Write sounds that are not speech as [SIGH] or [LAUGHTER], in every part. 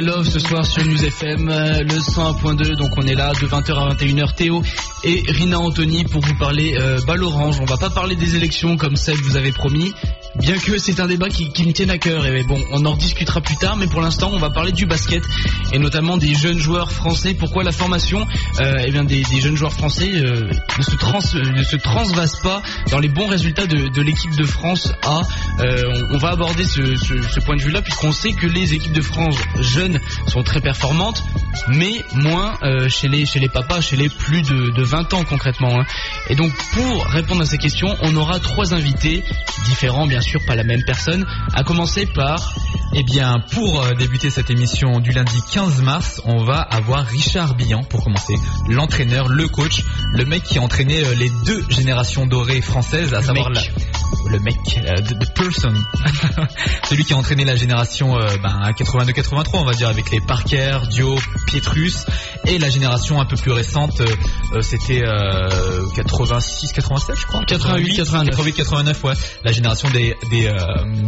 love ce soir sur News FM, euh, le 101.2. Donc on est là de 20h à 21h. Théo et Rina Anthony pour vous parler euh, balle orange. On va pas parler des élections comme celle que vous avez promis. Bien que c'est un débat qui, qui me tienne à cœur et bon, on en discutera plus tard, mais pour l'instant, on va parler du basket et notamment des jeunes joueurs français. Pourquoi la formation euh, eh bien des, des jeunes joueurs français euh, ne, se trans, ne se transvase pas dans les bons résultats de, de l'équipe de France A. Euh, on, on va aborder ce, ce, ce point de vue-là puisqu'on sait que les équipes de France jeunes sont très performantes, mais moins euh, chez les chez les papas, chez les plus de, de 20 ans concrètement. hein. Et donc pour répondre à ces questions, on aura trois invités différents, bien sûr, pas la même personne. À commencer par Eh bien, pour euh, débuter cette émission du lundi 15 mars, on va avoir Richard Billan pour commencer. L'entraîneur, le coach, le mec qui a entraîné les deux générations dorées françaises, à savoir mec. la, le mec, euh, the, the person, [LAUGHS] celui qui a entraîné la génération euh, ben, 82-83, on va dire, avec les Parker, Dio, Pietrus, et la génération un peu plus récente, euh, euh, c'était 86-87, je crois. 88, 89. 88, 89, ouais. La génération des, des, euh,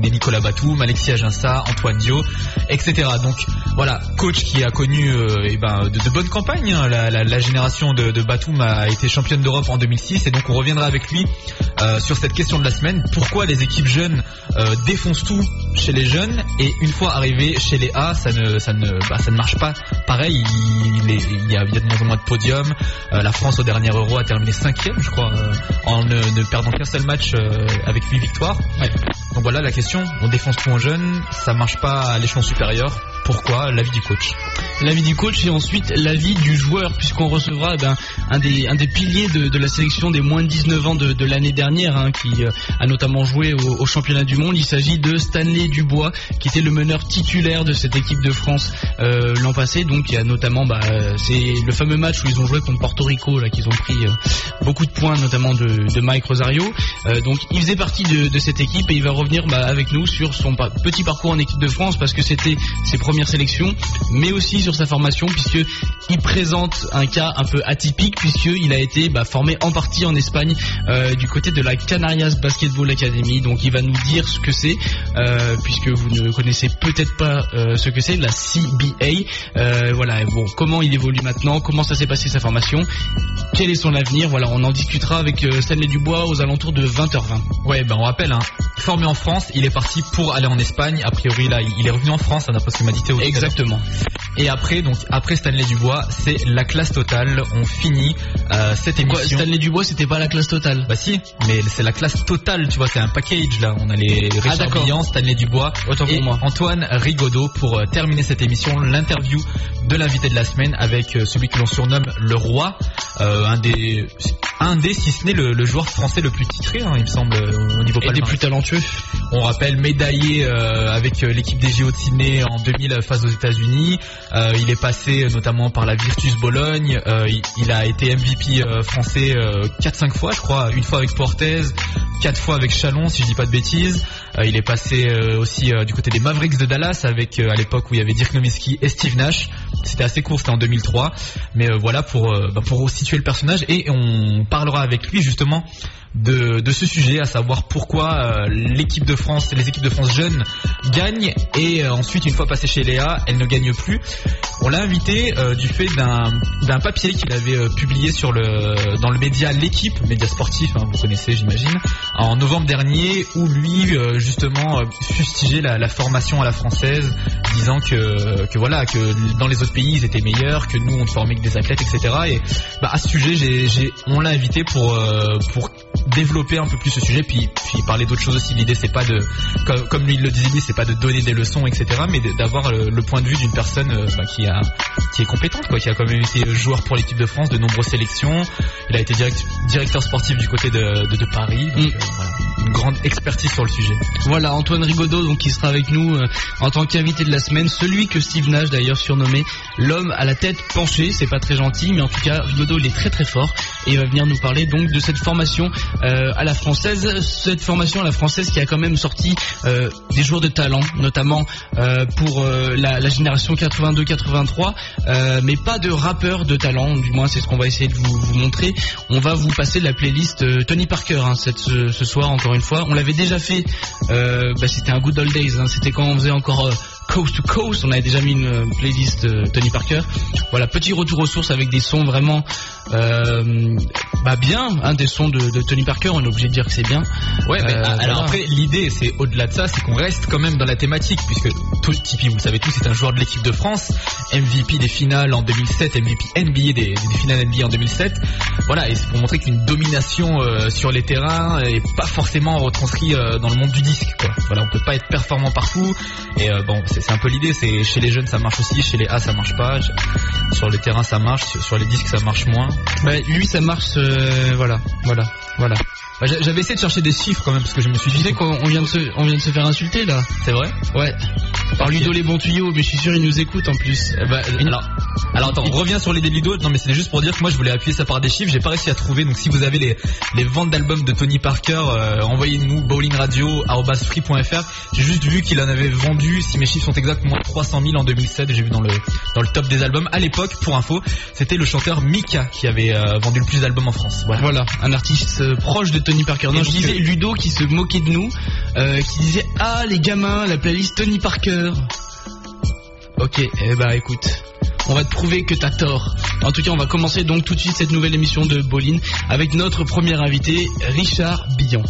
des Nicolas Batum, Alexis Aginsa, Antoine Dio, etc. Donc voilà, coach qui a connu euh, ben, de, de bonnes campagnes. hein. La, la- la génération de, de Batum a été championne d'Europe en 2006 et donc on reviendra avec lui euh, sur cette question de la semaine. Pourquoi les équipes jeunes euh, défoncent tout chez les jeunes et une fois arrivé chez les A, ça ne, ça ne, bah, ça ne marche pas pareil. Il, il est- il y, a, il y a de moins en moins de podiums. Euh, la France au dernier Euro a terminé cinquième, je crois, euh, en ne, ne perdant qu'un seul match euh, avec huit victoires. Donc voilà la question. On défonce tout en jeunes, ça marche pas à l'échelon supérieur. Pourquoi L'avis du coach. l'avis du coach et ensuite l'avis du joueur puisqu'on recevra eh ben, un, des, piliers de, la sélection des moins de 19 ans de, l'année dernière hein, qui euh, a notamment joué au, championnat du monde. Il s'agit de Stanley Dubois qui était le meneur titulaire de cette équipe de France euh, l'an passé. Donc il y a notamment bah, euh, c'est le fameux match où ils ont joué contre Porto Rico là qu'ils ont pris beaucoup de points notamment de, Mike Rosario. Donc il faisait partie de, cette équipe et il va revenir bah, avec nous sur son petit parcours en équipe de France parce que c'était ses premières sélections, mais aussi sur sa formation puisque il présente un cas un peu atypique puisqu'il a été bah, formé en partie en Espagne euh, du côté de la Canarias Basketball Academy. Donc il va nous dire ce que c'est euh, puisque vous ne connaissez peut-être pas euh, ce que c'est la CBA. Voilà, bon, comment il évolue maintenant, comment ça s'est passé sa formation, quel est son avenir. Voilà, on en discutera avec Stanley Dubois aux alentours de 20h20. Ouais, ben on rappelle, hein, formé en France, il est parti pour aller en Espagne. A priori là, il est revenu en France, hein, d'après ce que m'a dit Exactement. Et après, donc après Stanley Dubois, c'est la classe totale. On finit euh, cette Quoi, émission. Stanley Dubois, c'était pas la classe totale? Bah si, mais c'est la classe totale, tu vois, c'est un package là. On a les Richard d'accord. Billan, Stanley Dubois Autant pour et moi. Antoine Rigaudot pour euh, terminer cette émission, l'interview de l'invité de la semaine avec euh, celui que l'on surnomme le roi, euh, un des, un des, si ce n'est le, le joueur français le plus titré, hein, il me semble, au niveau Et des palmarès. plus talentueux. On rappelle médaillé euh, avec l'équipe des JO de Sydney en 2000 face aux États-Unis. Euh, il est passé euh, notamment par la Virtus Bologne. Euh, il, a été MVP français euh, 4-5 fois, je crois. Une fois avec Portez, quatre fois avec Chalon, si je dis pas de bêtises. Euh, il est passé euh, aussi euh, du côté des Mavericks de Dallas avec à l'époque où il y avait Dirk Nowitzki et Steve Nash. C'était assez court, c'était en 2003. Mais voilà pour bah, pour situer le personnage et on parlera avec lui justement de, ce sujet, à savoir pourquoi l'équipe de France, les équipes de France jeunes gagnent et ensuite une fois passées chez Léa, elles ne gagnent plus. On l'a invité du fait d'un papier qu'il avait publié sur le dans le média l'équipe, média sportif, hein, vous connaissez j'imagine, en novembre dernier où lui justement euh, fustigeait la, la formation à la française, disant que que voilà que dans les autres pays ils étaient meilleurs, que nous on ne formait que des athlètes, etc. Et bah, à ce sujet, j'ai, j'ai- on l'a invité pour euh, pour développer un peu plus ce sujet, puis puis parler d'autres choses aussi. L'idée c'est pas de comme, comme lui il le disait, c'est pas de donner des leçons, etc. Mais d'avoir le, le point de vue d'une personne euh, bah, qui a qui est compétente, quoi, qui a quand même été joueur pour l'équipe de France de nombreuses sélections. Il a été direct- directeur sportif du côté de de, de Paris. Donc, Mm. euh, voilà, une grande expertise sur le sujet. Voilà, Antoine Rigaudot, donc qui sera avec nous euh, en tant qu'invité de la semaine, celui que Steve Nash d'ailleurs surnommé l'homme à la tête penchée, c'est pas très gentil, mais en tout cas Rigaudot il est très très fort et il va venir nous parler donc de cette formation euh, à la française, cette formation à la française qui a quand même sorti euh, des joueurs de talent, notamment euh, pour euh, la, la génération 82-83, euh, mais pas de rappeurs de talent, du moins c'est ce qu'on va essayer de vous, vous montrer. On va vous passer la playlist euh, Tony Parker hein, cette, ce, ce soir encore une fois. On l'avait déjà fait, bah, c'était un good old days, hein, c'était quand on faisait encore Coast to Coast. On avait déjà mis une playlist Tony Parker. Voilà, petit retour aux sources avec des sons vraiment euh, bah bien, hein, des sons de, de, Tony Parker, on est obligé de dire que c'est bien. Ouais, mais euh, alors après l'idée c'est au-delà de ça, c'est qu'on reste quand même dans la thématique puisque tout Tipeee, vous le savez tous, c'est un joueur de l'équipe de France, MVP des finales en 2007, MVP NBA des, des finales NBA en 2007. Voilà, et c'est pour montrer qu'une domination euh, sur les terrains est pas forcément retranscrit euh, dans le monde du disque. Quoi. Voilà, on peut pas être performant partout. Et bon, c'est un peu l'idée. C'est chez les jeunes ça marche aussi, chez les A ça marche pas, sur les terrains ça marche, sur, les disques ça marche moins. Bah, lui, ça marche, euh, voilà, voilà, voilà. Bah, j'avais essayé de chercher des chiffres quand même parce que je me suis dit. Tu sais qu'on vient de se, on vient de se faire insulter là. C'est vrai? Ouais. Par Ludo les bons tuyaux, mais je suis sûr il nous écoute en plus. Eh bah, alors, alors attends, on revient sur les Ludo. Non mais c'était juste pour dire que moi je voulais appuyer ça par des chiffres. J'ai pas réussi à trouver. Donc si vous avez les, les ventes d'albums de Tony Parker, euh, envoyez-nous bowlingradio@free.fr. J'ai juste vu qu'il en avait vendu, si mes chiffres sont exacts, moins 300 000 en 2007. J'ai vu dans le dans le top des albums. À l'époque, pour info, c'était le chanteur Mika qui avait euh, vendu le plus d'albums en France. Voilà. voilà, un artiste euh, proche de Tony Parker. Non, je disais Ludo qui se moquait de nous, euh, qui disait ah les gamins, la playlist Tony Parker. Ok, eh bah écoute, on va te prouver que t'as tort. En tout cas, on va commencer donc tout de suite cette nouvelle émission de Bolin avec notre premier invité, Richard Billon.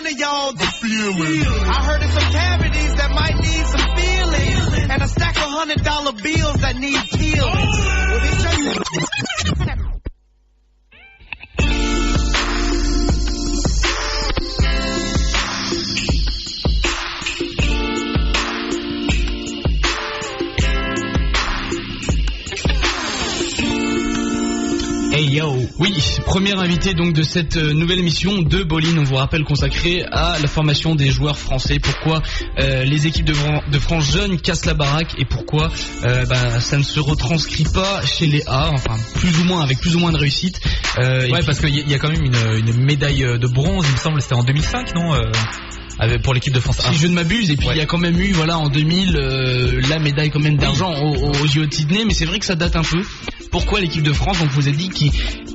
one of y'all the feeling. I heard of some cavities that might need some feeling, and a stack of hundred dollar bills that need peeling. Well, Oui, premier invité donc de cette euh, nouvelle émission de Bolin, on vous rappelle consacrée à la formation des joueurs français. Pourquoi euh, les équipes de, France jeunes cassent la baraque et pourquoi euh, bah, ça ne se retranscrit pas chez les A, enfin plus ou moins avec plus ou moins de réussite. ouais, parce qu'il y, a quand même une, médaille de bronze, il me semble, c'était en 2005, non pour l'équipe de France. Si je ne m'abuse, et puis il y a quand même eu, voilà, en 2000, la médaille quand même d'argent aux, aux, de Sydney, mais c'est vrai que ça date un peu pourquoi l'équipe de France, on vous a dit, qui,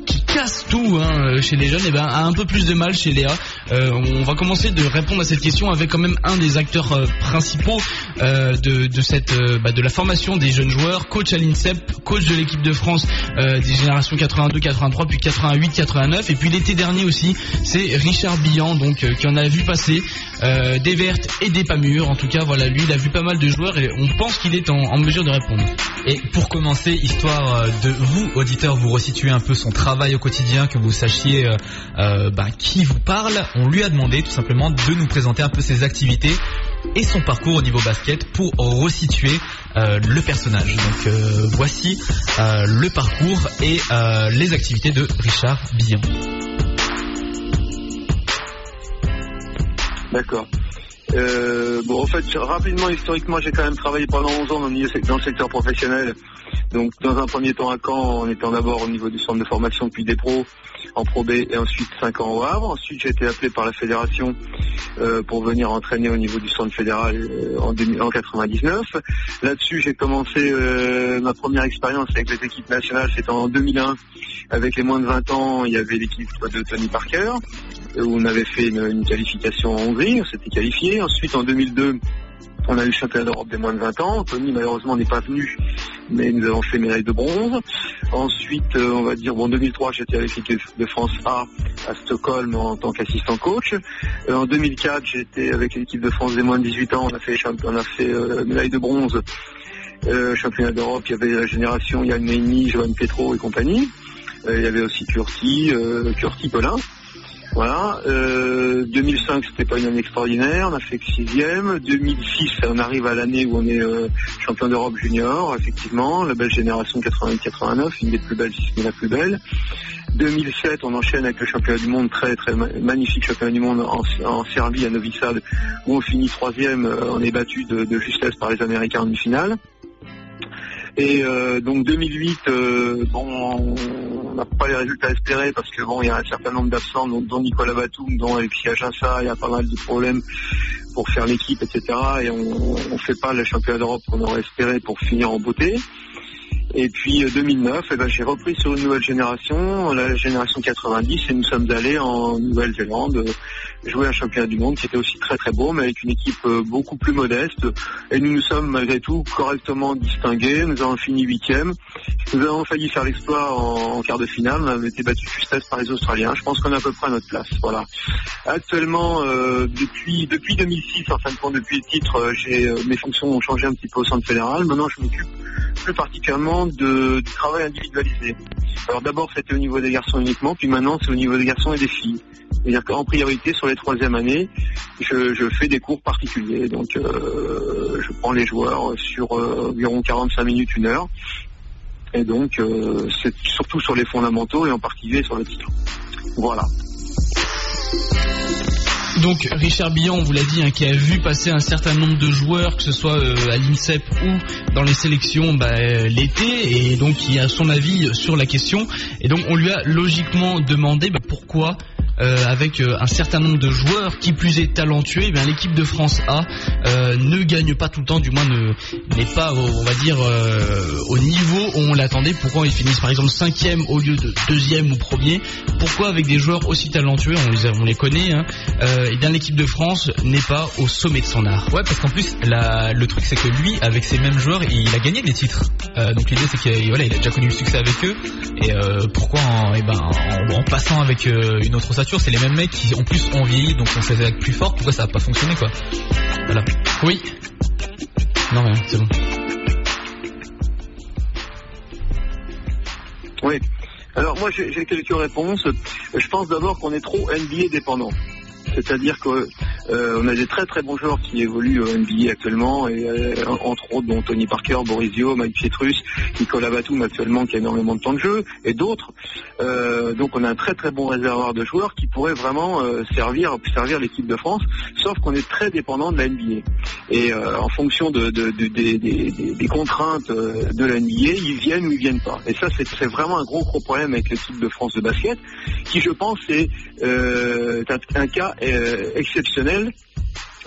qui casse tout hein, chez les jeunes, et eh ben, a un peu plus de mal chez Léa. Euh, on va commencer de répondre à cette question avec quand même un des acteurs euh, principaux euh, de, de, cette, bah, de la formation des jeunes joueurs, coach à l'INSEP, coach de l'équipe de France des générations 82, 83, puis 88, 89, et puis l'été dernier aussi, c'est Richard Billan, donc qui en a vu passer des vertes et des pas mûres. En tout cas, voilà, lui, il a vu pas mal de joueurs et on pense qu'il est en, mesure de répondre. Et pour commencer, histoire de vous, auditeurs, vous resituer un peu son travail au quotidien, que vous sachiez bah, qui vous parle, on lui a demandé tout simplement de nous présenter un peu ses activités et son parcours au niveau basket pour resituer euh, le personnage. Donc voici le parcours et les activités de Richard Billon. D'accord. Bon, en fait, rapidement, historiquement, j'ai quand même travaillé pendant 11 ans dans le secteur professionnel donc dans un premier temps à Caen, en étant d'abord au niveau du centre de formation puis des pros en Pro B et ensuite 5 ans au Havre. Ensuite j'ai été appelé par la fédération euh, pour venir entraîner au niveau du centre fédéral euh, en, 1999. Là-dessus j'ai commencé euh, ma première expérience avec les équipes nationales, c'était en 2001 avec les moins de 20 ans, il y avait l'équipe de Tony Parker où on avait fait une, qualification en Hongrie, on s'était qualifié. Ensuite en 2002 on a eu le championnat d'Europe des moins de 20 ans. Tony malheureusement n'est pas venu, mais nous avons fait médaille de bronze. Ensuite, euh, on va dire, bon, en 2003, j'étais avec l'équipe de France A à Stockholm en tant qu'assistant coach. Euh, en 2004, j'étais avec l'équipe de France des moins de 18 ans. On a fait, on a fait euh, médaille de bronze. championnat d'Europe, il y avait la génération Yann Meini, Johan Petro et compagnie. il y avait aussi Curti, Curti Pelin. Voilà. Euh, 2005, c'était pas une année extraordinaire. On a fait que sixième. 2006, on arrive à l'année où on est euh, champion d'Europe junior, effectivement. La belle génération 88-89, une des plus belles, si ce n'est la plus belle. 2007, on enchaîne avec le championnat du monde, très très magnifique championnat du monde en, Serbie, à Novi Sad, où on finit troisième. Euh, on est battu de, justesse par les Américains en demi-finale. Et euh, donc 2008, euh, bon, on n'a pas les résultats espérés parce que bon, il y a un certain nombre d'absents, dont, Nicolas Batum, dont Alexis Aginsa, il y a pas mal de problèmes pour faire l'équipe, etc. Et on ne fait pas le championnat d'Europe qu'on aurait espéré pour finir en beauté. Et puis 2009, eh ben, j'ai repris sur une nouvelle génération, la génération 90, et nous sommes allés en Nouvelle-Zélande jouer un championnat du monde qui était aussi très très beau, mais avec une équipe beaucoup plus modeste. Et nous nous sommes malgré tout correctement distingués. Nous avons fini huitième. Nous avons failli faire l'exploit en, quart de finale. On a été battu justesse par les Australiens. Je pense qu'on est à peu près à notre place. Voilà. Actuellement, depuis depuis 2006, en fin de compte, depuis le titre, j'ai mes fonctions ont changé un petit peu au centre fédéral. Maintenant, je m'occupe plus particulièrement de, du travail individualisé. Alors d'abord c'était au niveau des garçons uniquement, puis maintenant c'est au niveau des garçons et des filles. C'est-à-dire priorité sur les troisièmes années, je, fais des cours particuliers. Donc euh, je prends les joueurs sur euh, environ 45 minutes, une heure. Et donc euh, c'est surtout sur les fondamentaux et en particulier sur le titre. Voilà. Donc Richard Billon, on vous l'a dit, hein, qui a vu passer un certain nombre de joueurs, que ce soit euh, à l'INSEP ou dans les sélections bah, euh, l'été, et donc qui a son avis sur la question. Et donc on lui a logiquement demandé bah, pourquoi euh, avec un certain nombre de joueurs qui plus est talentueux, eh l'équipe de France A ne gagne pas tout le temps, du moins n'est pas, on va dire, au niveau où on l'attendait. Pourquoi ils finissent par exemple cinquième au lieu de deuxième ou premier? Pourquoi avec des joueurs aussi talentueux, on les, on les connaît, hein, eh bien l'équipe de France n'est pas au sommet de son art. Ouais, parce qu'en plus, le truc c'est que lui, avec ces mêmes joueurs, il a gagné des titres. donc l'idée c'est qu'il voilà, il a déjà connu le succès avec eux. Et pourquoi en, eh ben, en, passant avec une autre c'est les mêmes mecs qui en plus ont vieilli, donc on s'est plus fort. Pourquoi ça a pas fonctionné quoi? Voilà. Oui. Non rien, c'est bon. Oui. Alors moi j'ai quelques réponses. Je pense d'abord qu'on est trop NBA dépendant. C'est-à-dire qu'on euh, a des très très bons joueurs qui évoluent au NBA actuellement, euh, entre autres dont Tony Parker, Borisio, Mike Pietrus, Nicolas Batum actuellement qui a énormément de temps de jeu, et d'autres. Euh, donc on a un très très bon réservoir de joueurs qui pourraient vraiment servir servir l'équipe de France, sauf qu'on est très dépendant de la NBA. Et en fonction de, des, contraintes de la NBA, ils viennent ou ils viennent pas. Et ça c'est vraiment un gros gros problème avec l'équipe de France de basket, qui je pense est un cas euh, exceptionnel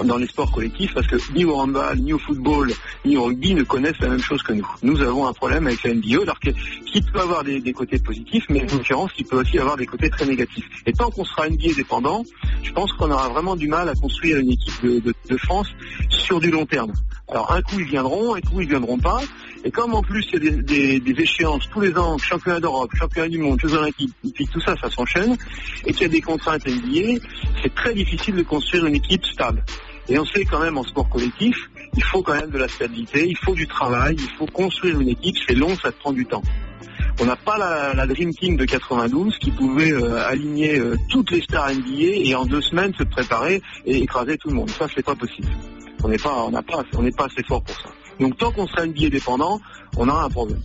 dans les sports collectifs parce que ni au handball, ni au football, ni au rugby ne connaissent la même chose que nous. Nous avons un problème avec la NBA, alors que, qui peut avoir des, côtés positifs, mais en l'occurrence qui peut aussi avoir des côtés très négatifs. Et tant qu'on sera NBA dépendant, je pense qu'on aura vraiment du mal à construire une équipe de, France sur du long terme. Alors un coup ils viendront, un coup ils viendront pas. Et comme en plus il y a des, échéances tous les ans, championnat d'Europe, championnat du monde, Jeux Olympiques, tout ça, ça s'enchaîne, et qu'il y a des contraintes NBA, c'est très difficile de construire une équipe stable. Et on sait quand même en sport collectif, il faut quand même de la stabilité, il faut du travail, il faut construire une équipe, c'est long, ça prend du temps. On n'a pas la, Dream Team de 92 qui pouvait euh, aligner euh, toutes les stars NBA et en deux semaines se préparer et écraser tout le monde. Ça, c'est pas possible. On n'est pas, on pas, on n'est pas assez fort pour ça. Donc tant qu'on sera NBA dépendant, on aura un problème.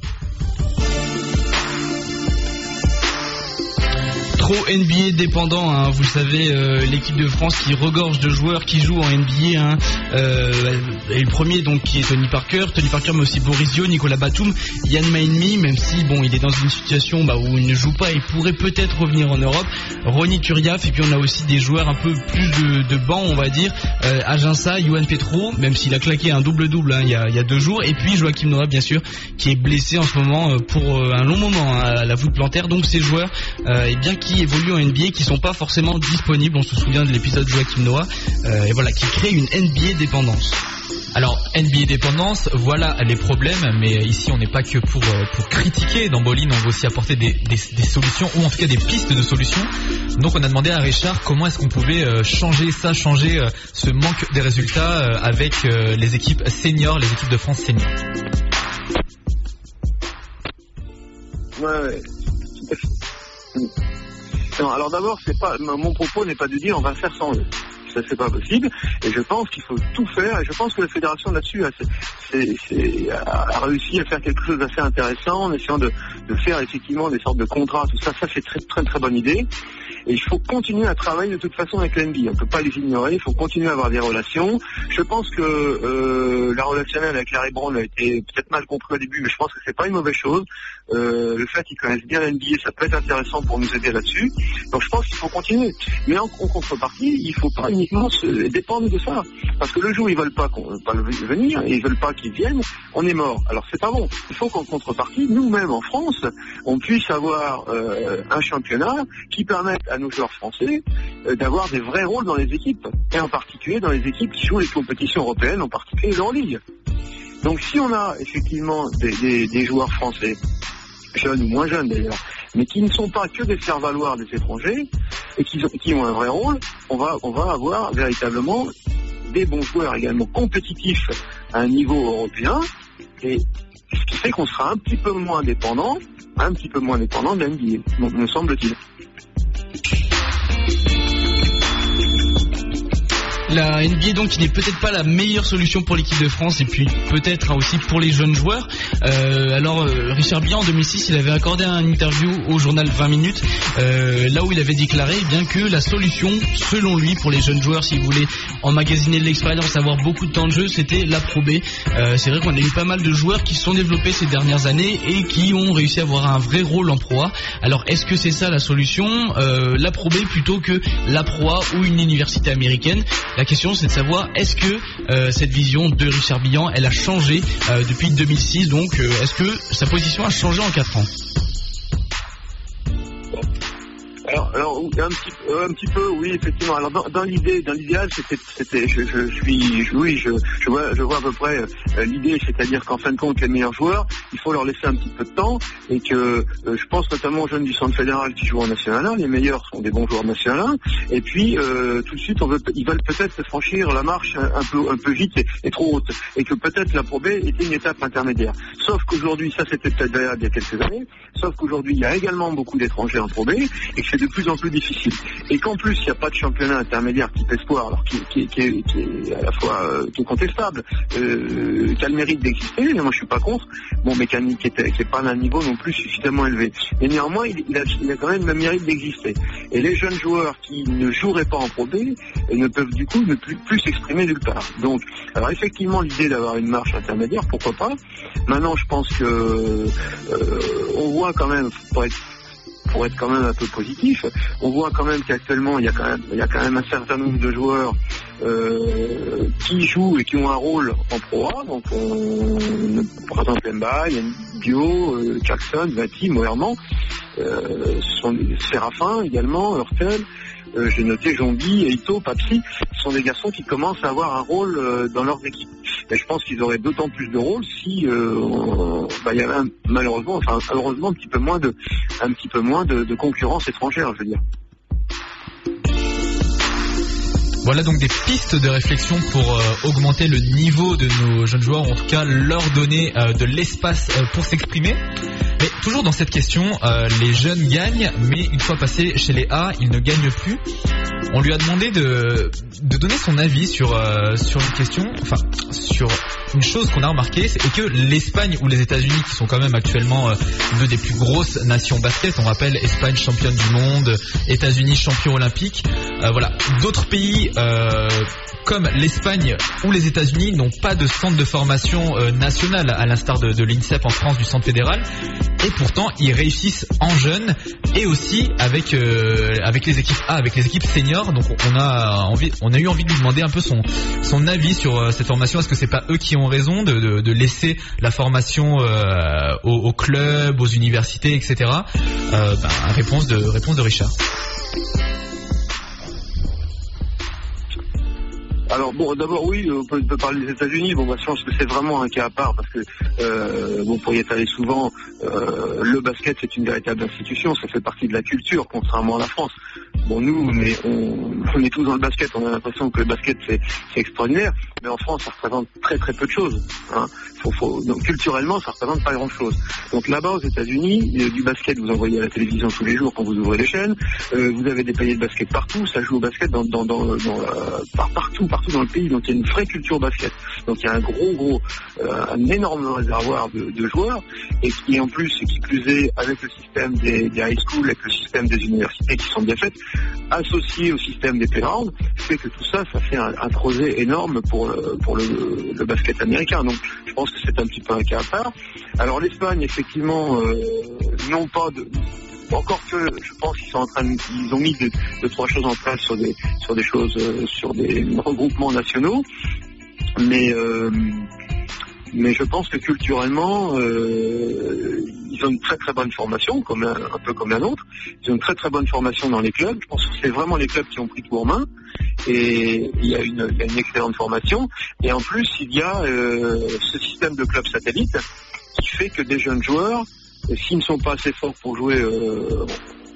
NBA dépendant. Hein. Vous savez, euh, l'équipe de France qui regorge de joueurs qui jouent en NBA. Hein. Euh, et le premier donc qui est Tony Parker, Tony Parker mais aussi Borisio, Nicolas Batum, Yann Mainmi, même si bon il est dans une situation bah, où il ne joue pas, il pourrait peut-être revenir en Europe. Ronny Turiaf et puis on a aussi des joueurs un peu plus de, banc on va dire. Euh, Aginsa, Petro, même s'il a claqué un double-double hein, il, y a, deux jours. Et puis Joachim Noah bien sûr qui est blessé en ce moment euh, pour un long moment à la voûte plantaire. Donc ces joueurs, et bien qui évoluent en NBA qui sont pas forcément disponibles. On se souvient de l'épisode Joachim Noah, euh, et voilà, qui crée une NBA dépendance. Alors NBA dépendance, voilà les problèmes, mais ici on n'est pas que pour, euh, pour critiquer. Dans Bolin, on veut aussi apporter des, des, solutions ou en tout cas des pistes de solutions. Donc on a demandé à Richard comment est-ce qu'on pouvait euh, changer ça, changer ce manque des résultats avec les équipes seniors, les équipes de France seniors. Ouais, non, alors d'abord, c'est pas mon propos n'est pas de dire on va faire sans eux. Ça c'est pas possible. Et je pense qu'il faut tout faire. Et je pense que la fédération là-dessus a, réussi à faire quelque chose d'assez intéressant en essayant de, faire effectivement des sortes de contrats, tout ça. Ça c'est très très très bonne idée. Et il faut continuer à travailler de toute façon avec l'NB. On ne peut pas les ignorer. Il faut continuer à avoir des relations. Je pense que euh, la relationnelle avec Larry Brown a été peut-être mal compris au début, mais je pense que c'est pas une mauvaise chose. Euh, le fait qu'ils connaissent bien l'NBA, ça peut être intéressant pour nous aider là-dessus. Donc je pense qu'il faut continuer. Mais en, contrepartie, il faut pas uniquement se dépendre de ça. Parce que le jour où ils veulent pas, pas venir et ils veulent pas qu'ils viennent, on est mort. Alors c'est pas bon. Il faut qu'en contrepartie, nous-mêmes en France, on puisse avoir euh, un championnat qui permette à nos joueurs français euh, d'avoir des vrais rôles dans les équipes. Et en particulier dans les équipes qui jouent les compétitions européennes, en particulier Ligue. Donc si on a effectivement des, joueurs français, jeunes ou moins jeunes d'ailleurs, mais qui ne sont pas que des faire-valoir des étrangers et qui, ont un vrai rôle, on va, on va avoir véritablement des bons joueurs également compétitifs à un niveau européen et ce qui fait qu'on sera un petit peu moins dépendant, un petit peu moins dépendant de me semble-t-il. La NBA donc qui n'est peut-être pas la meilleure solution pour l'équipe de France et puis peut-être hein, aussi pour les jeunes joueurs. Euh, alors euh, Richard Bian en 2006 il avait accordé un interview au journal 20 minutes euh, là où il avait déclaré eh bien que la solution selon lui pour les jeunes joueurs s'ils voulaient emmagasiner de l'expérience, avoir beaucoup de temps de jeu c'était la Pro B. c'est vrai qu'on a eu pas mal de joueurs qui se sont développés ces dernières années et qui ont réussi à avoir un vrai rôle en Pro A. Alors est-ce que c'est ça la solution? La Pro B plutôt que la Pro A ou une université américaine? Question c'est de savoir est-ce que euh, cette vision de Richard Billan, elle a changé euh, depuis 2006, donc euh, est-ce que sa position a changé en 4 ans? Alors, un petit, euh, un petit peu, oui, effectivement. Alors dans, l'idée, dans l'idéal, c'était, je, je, suis, oui, je, je vois, je vois à peu près euh, l'idée, c'est-à-dire qu'en fin de compte, les meilleurs joueurs, il faut leur laisser un petit peu de temps et que euh, je pense notamment aux jeunes du centre fédéral qui jouent en national 1, les meilleurs sont des bons joueurs national 1, et puis tout de suite, ils veulent peut-être franchir la marche un, peu, un peu vite et, trop haute, et que peut-être la probée était une étape intermédiaire. Sauf qu'aujourd'hui, ça c'était peut-être il y a quelques années, sauf qu'aujourd'hui, il y a également beaucoup d'étrangers en que c'est de plus en plus difficile. Et qu'en plus, il n'y a pas de championnat intermédiaire type espoir, alors qui, est, à la fois euh, qui est contestable, euh, qui a le mérite d'exister, moi je suis pas contre, bon, mais qui n'est pas d'un niveau non plus suffisamment élevé. Mais néanmoins, il, a, quand même le mérite d'exister. Et les jeunes joueurs qui ne joueraient pas en Pro B ne peuvent du coup ne plus, plus s'exprimer nulle part. Donc, alors effectivement, l'idée d'avoir une marche intermédiaire, pourquoi pas. Maintenant, je pense que euh, on voit quand même, pour être pour être quand même un peu positif, on voit quand même qu'actuellement il y a quand même il y a quand même un certain nombre de joueurs euh, qui jouent et qui ont un rôle en Pro A. Donc on, par exemple Mba, Bio, euh, Jackson, Vati, Moerman, euh, Séraphin également, Hurtel. Euh, j'ai noté Jombi, Eito, Papsi, sont des garçons qui commencent à avoir un rôle euh, dans leurs équipes. Et je pense qu'ils auraient d'autant plus de rôle si euh, bah, il y avait malheureusement, enfin un petit peu moins de concurrence étrangère, je veux dire. Voilà donc des pistes de réflexion pour augmenter le niveau de nos jeunes joueurs, en tout cas leur donner de l'espace pour s'exprimer. Mais toujours dans cette question, euh, les jeunes gagnent, mais une fois passés chez les A, ils ne gagnent plus. On lui a demandé de, donner son avis sur, euh, sur une question, enfin sur une chose qu'on a remarqué, c'est que l'Espagne ou les États-Unis, qui sont quand même actuellement euh, deux des plus grosses nations basket, on rappelle Espagne championne du monde, États-Unis champion olympique, voilà, d'autres pays comme l'Espagne ou les États-Unis n'ont pas de centre de formation national, à l'instar de l'INSEP en France du centre fédéral et pourtant ils réussissent en jeunes et aussi avec euh, avec les équipes A, avec les équipes seniors. Donc on a envie, on a eu envie de lui demander un peu son son avis sur euh, cette formation. Est-ce que c'est pas eux qui ont raison de, de, laisser la formation euh, aux, clubs, aux universités, etc. Ben, réponse de réponse de Richard. Alors bon, d'abord oui, on peut, parler des États-Unis. Bon, bah, je pense que c'est vraiment un cas à part parce que euh, bon, pour être souvent, euh, le basket c'est une véritable institution, ça fait partie de la culture, contrairement à la France. Bon, nous, on est, on, est tous dans le basket, on a l'impression que le basket c'est extraordinaire, mais en France ça représente très très peu de choses. Hein. donc culturellement, ça représente pas grand-chose. Donc là-bas aux États-Unis, du basket vous envoyez à la télévision tous les jours quand vous ouvrez les chaînes, euh, vous avez des paniers de basket partout, ça joue au basket dans, dans, dans, partout, partout dans le pays, donc il y a une vraie culture basket. Donc il y a un gros, gros, euh, un énorme réservoir de, joueurs, et qui en plus, qui plus est, avec le système des, high school, avec le système des universités qui sont bien faites, associé au système des playgrounds, fait que tout ça, ça fait un, un creuset énorme pour, le, pour le, basket américain. Donc je pense que c'est un petit peu un cas à part. Alors l'Espagne, effectivement, euh, non pas de, encore que je pense qu'ils sont en train de, ils ont mis deux, deux, trois choses en place sur des sur des choses euh, sur des regroupements nationaux mais euh, mais je pense que culturellement euh, ils ont une très très bonne formation un, peu comme la nôtre ils ont une très très bonne formation dans les clubs. Je pense que c'est vraiment les clubs qui ont pris tout en main. Et il y a une, excellente formation. Et en plus il y a euh, ce système de clubs satellites qui fait que des jeunes joueurs s'ils ne sont pas assez forts pour jouer euh,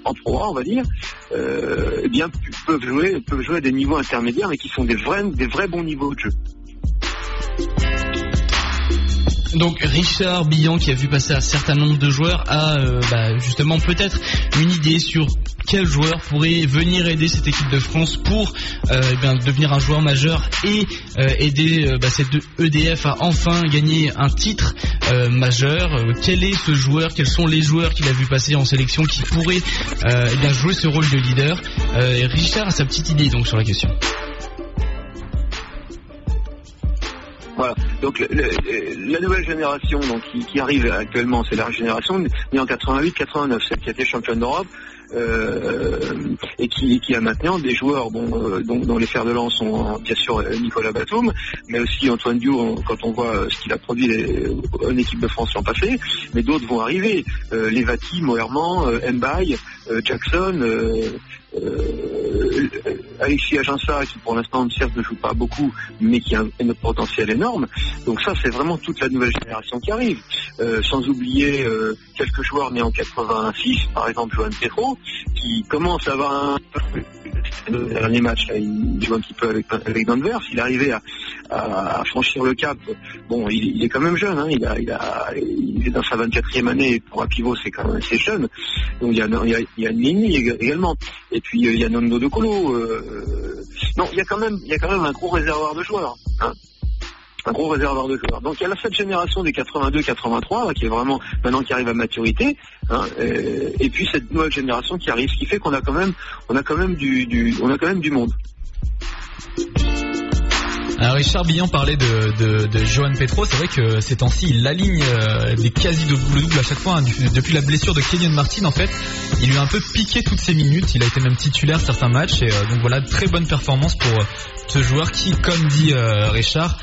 en pro on va dire, euh, eh bien peuvent jouer, peuvent jouer à des niveaux intermédiaires, mais qui sont des vrais, des vrais bons niveaux de jeu. Donc Richard Billan, qui a vu passer un certain nombre de joueurs, a euh, bah, justement peut-être une idée sur quel joueur pourrait venir aider cette équipe de France pour euh, eh devenir un joueur majeur et euh, aider bah, cette EDF à enfin gagner un titre majeur. quel est ce joueur? Quels sont les joueurs qu'il a vu passer en sélection qui pourraient eh jouer ce rôle de leader? Richard a sa petite idée donc sur la question. Voilà. Donc la nouvelle génération donc, qui, arrive actuellement, c'est la génération née en 88-89, celle qui a été championne d'Europe. Euh, et qui, qui, a maintenant des joueurs bon, euh, dont, dont, les fers de lance sont bien sûr Nicolas Batum, mais aussi Antoine Dio quand on voit ce qu'il a produit en équipe de France l'an passé, mais d'autres vont arriver. Euh, Levati, Moerman, euh, Mbaye, euh, Jackson, euh, Alexis Aginsa qui pour l'instant ne joue pas beaucoup mais qui a un, potentiel énorme. Donc ça c'est vraiment toute la nouvelle génération qui arrive. Euh, sans oublier euh, quelques joueurs nés en 86 par exemple Johan Petro qui commence à avoir un le dernier match, là, il joue un petit peu avec, Denver. S'il arrivait à, à, franchir le cap, bon, il, il, est quand même jeune. Hein, il, il, il est dans sa 24e année. Pour un pivot, c'est quand même assez jeune. Donc il y a, il il Nini également. Et puis il y a Nondo de Colo. Euh, non, il y a quand même, il y a quand même un gros réservoir de joueurs. Hein un gros réservoir de joueurs. Donc il y a cette génération des 82-83 qui est vraiment maintenant qui arrive à maturité, hein, et, et, puis cette nouvelle génération qui arrive, ce qui fait qu'on a quand même, on a quand même du on a quand même du monde. Richard Billon parlait de, de, Johan Petro, c'est vrai que ces temps-ci il aligne euh, des quasi double-double à chaque fois, hein, depuis la blessure de Kenyon Martin en fait, il lui a un peu piqué toutes ses minutes, il a été même titulaire certains matchs, et euh, donc voilà, très bonne performance pour euh, ce joueur qui, comme dit Richard,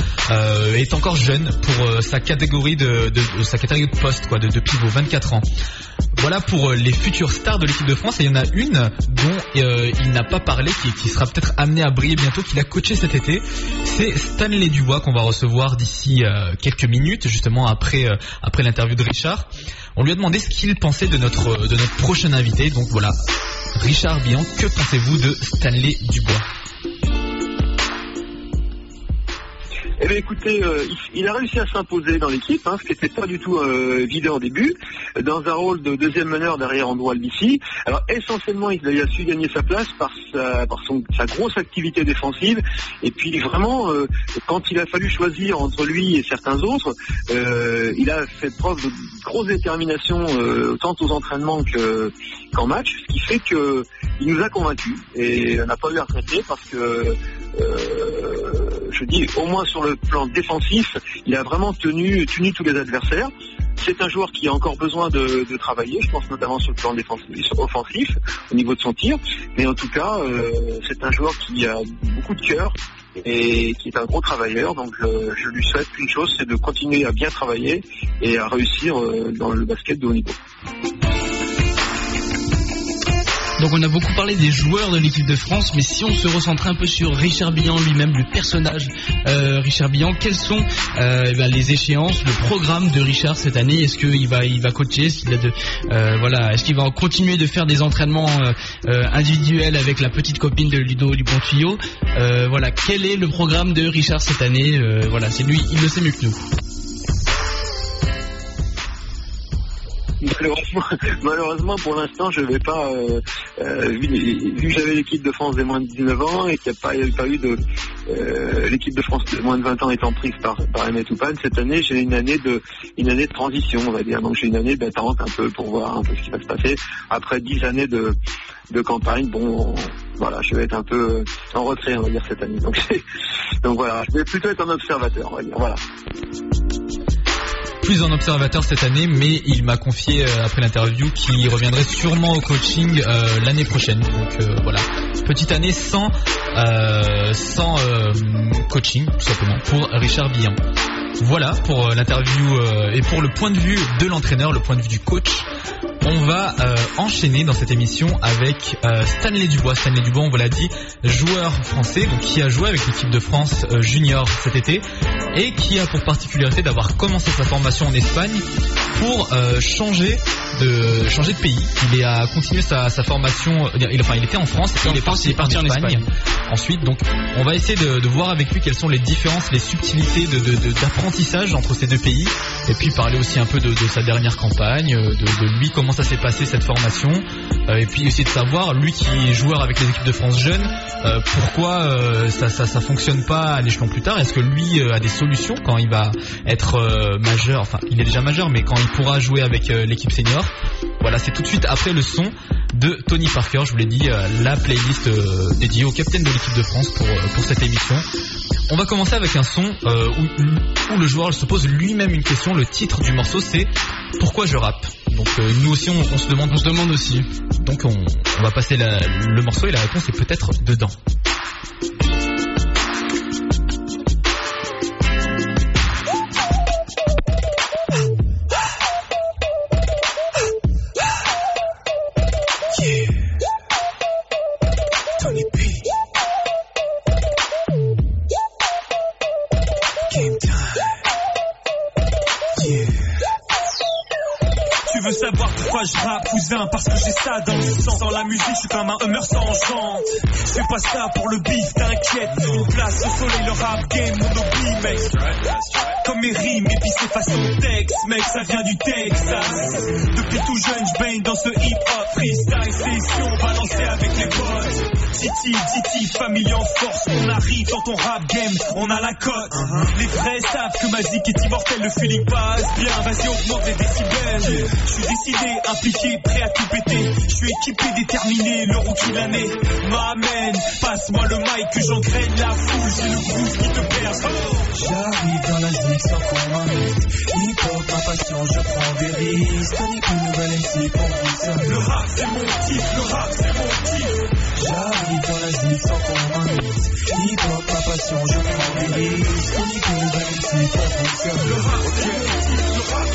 est encore jeune pour sa catégorie de, de, sa catégorie de poste, quoi, de, pivot, 24 ans. Voilà pour les futures stars de l'équipe de France. Et il y en a une dont il n'a pas parlé, qui, sera peut-être amenée à briller bientôt, qu'il a coaché cet été. Stanley Dubois qu'on va recevoir d'ici euh, quelques minutes, justement après euh, après l'interview de Richard. On lui a demandé ce qu'il pensait de notre de notre prochain invité. Donc voilà, Richard Bian, que pensez-vous de Stanley Dubois? Eh bien, écoutez, euh, il, a réussi à s'imposer dans l'équipe, hein, ce qui n'était pas du tout euh, évident au début, dans un rôle de deuxième meneur derrière Android d'ici. Alors, essentiellement, il a su gagner sa place par sa, par sa grosse activité défensive. Et puis, vraiment, euh, quand il a fallu choisir entre lui et certains autres, euh, il a fait preuve de grosse détermination, tant aux entraînements qu'en match, ce qui fait que il nous a convaincus. Et on n'a pas eu à regretter parce que je dis, au moins sur le plan défensif, il a vraiment tenu, tous les adversaires. C'est un joueur qui a encore besoin de, travailler, je pense notamment sur le plan défensif, offensif, au niveau de son tir. Mais en tout cas, euh, c'est un joueur qui a beaucoup de cœur et qui est un gros travailleur. Donc je lui souhaite une chose, c'est de continuer à bien travailler et à réussir euh, dans le basket de haut niveau. Donc on a beaucoup parlé des joueurs de l'équipe de France, mais si on se recentre un peu sur Richard Billan lui-même, le personnage euh, Richard Billan, quelles sont euh, ben, les échéances, le programme de Richard cette année? Est-ce qu'il va, il va coacher? Est-ce qu'il euh, voilà, est-ce qu'il va continuer de faire des entraînements individuels avec la petite copine de Ludo du Tuyau Voilà, quel est le programme de Richard cette année? Voilà, c'est lui, il le sait mieux que nous. [LAUGHS] malheureusement, pour l'instant, je vais pas, euh, euh, vu, que j'avais l'équipe de France des moins de 19 ans et qu'il n'y a pas, eu de euh, l'équipe de France des moins de 20 ans étant prise par par Emmett cette année j'ai une année de une année de transition, on va dire. Donc j'ai une année d'attente un peu pour voir un peu ce qui va se passer après 10 années de campagne. Bon, voilà, je vais être un peu en retrait, on va dire, cette année. Donc, [LAUGHS] donc voilà, je vais plutôt être un observateur, on va dire. Voilà plus en observateur cette année, mais il m'a confié euh, après l'interview qu'il reviendrait sûrement au coaching euh, l'année prochaine. Donc euh, voilà, petite année sans sans coaching tout simplement pour Richard Billan. Voilà pour l'interview et pour le point de vue de l'entraîneur, le point de vue du coach. On va euh, enchaîner dans cette émission avec euh, Stanley Dubois. Stanley Dubois, on vous l'a dit, joueur français, donc qui a joué avec l'équipe de France euh, junior cet été et qui a pour particularité d'avoir commencé sa formation en Espagne pour changer de changer de pays. Il a continué sa, formation, il, enfin il était en France et il est parti, en, Espagne. Ensuite, donc on va essayer de, voir avec lui quelles sont les différences, les subtilités d'apprentissage de, entre ces deux pays. Et puis parler aussi un peu de, sa dernière campagne, de lui comment ça s'est passé cette formation. Euh, et puis essayer de savoir lui qui est joueur avec les équipes de France jeunes euh, pourquoi euh, ça, ça fonctionne pas à l'échelon plus tard. Est-ce que lui a des solutions quand il va être majeur? Enfin il est déjà majeur mais quand il pourra jouer avec l'équipe senior voilà c'est tout de suite après le son de Tony Parker je vous l'ai dit la playlist dédiée au capitaine de l'équipe de France pour, pour cette émission on va commencer avec un son où, où, le joueur se pose lui-même une question. Le titre du morceau c'est Pourquoi je rappe? Donc euh, nous aussi on, se demande, on se demande aussi. Donc on, on va passer le morceau et la réponse est peut-être dedans. Je rappe cousin? Parce que j'ai ça dans le sang. Dans la musique je suis comme un hummer sans jante. Je fais pas ça pour le bif t'inquiète. Une place au soleil le rap game mon hobby mec. Comme mes rimes épicées façon texte Mec ça vient du Texas. Depuis tout jeune je baigne dans ce hip hop Freestyle session balancée avec les potes Titi, Titi, famille en force, on arrive dans ton rap game, on a la cote. Les vrais savent que ma zik est immortelle, le feeling passe bien, vas-y augmente les décibels. Je suis décidé, impliqué, prêt à tout péter. Je suis équipé, déterminé, le rookie l'année m'amène. Passe-moi le mic que j'engraine la foule, c'est le groove qui te perce. J'arrive dans la zik sans qu'on m'invite. Hip hop, ma passion, je prends des risques. Tonique une nouvelle MC pour vous Le rap c'est mon type, le rap c'est mon type. J'arrive dans la zik sans qu'on m'invite. Hip hop, ma passion, je prends des risques. Tonique une nouvelle MC pour vous Le rap le rap.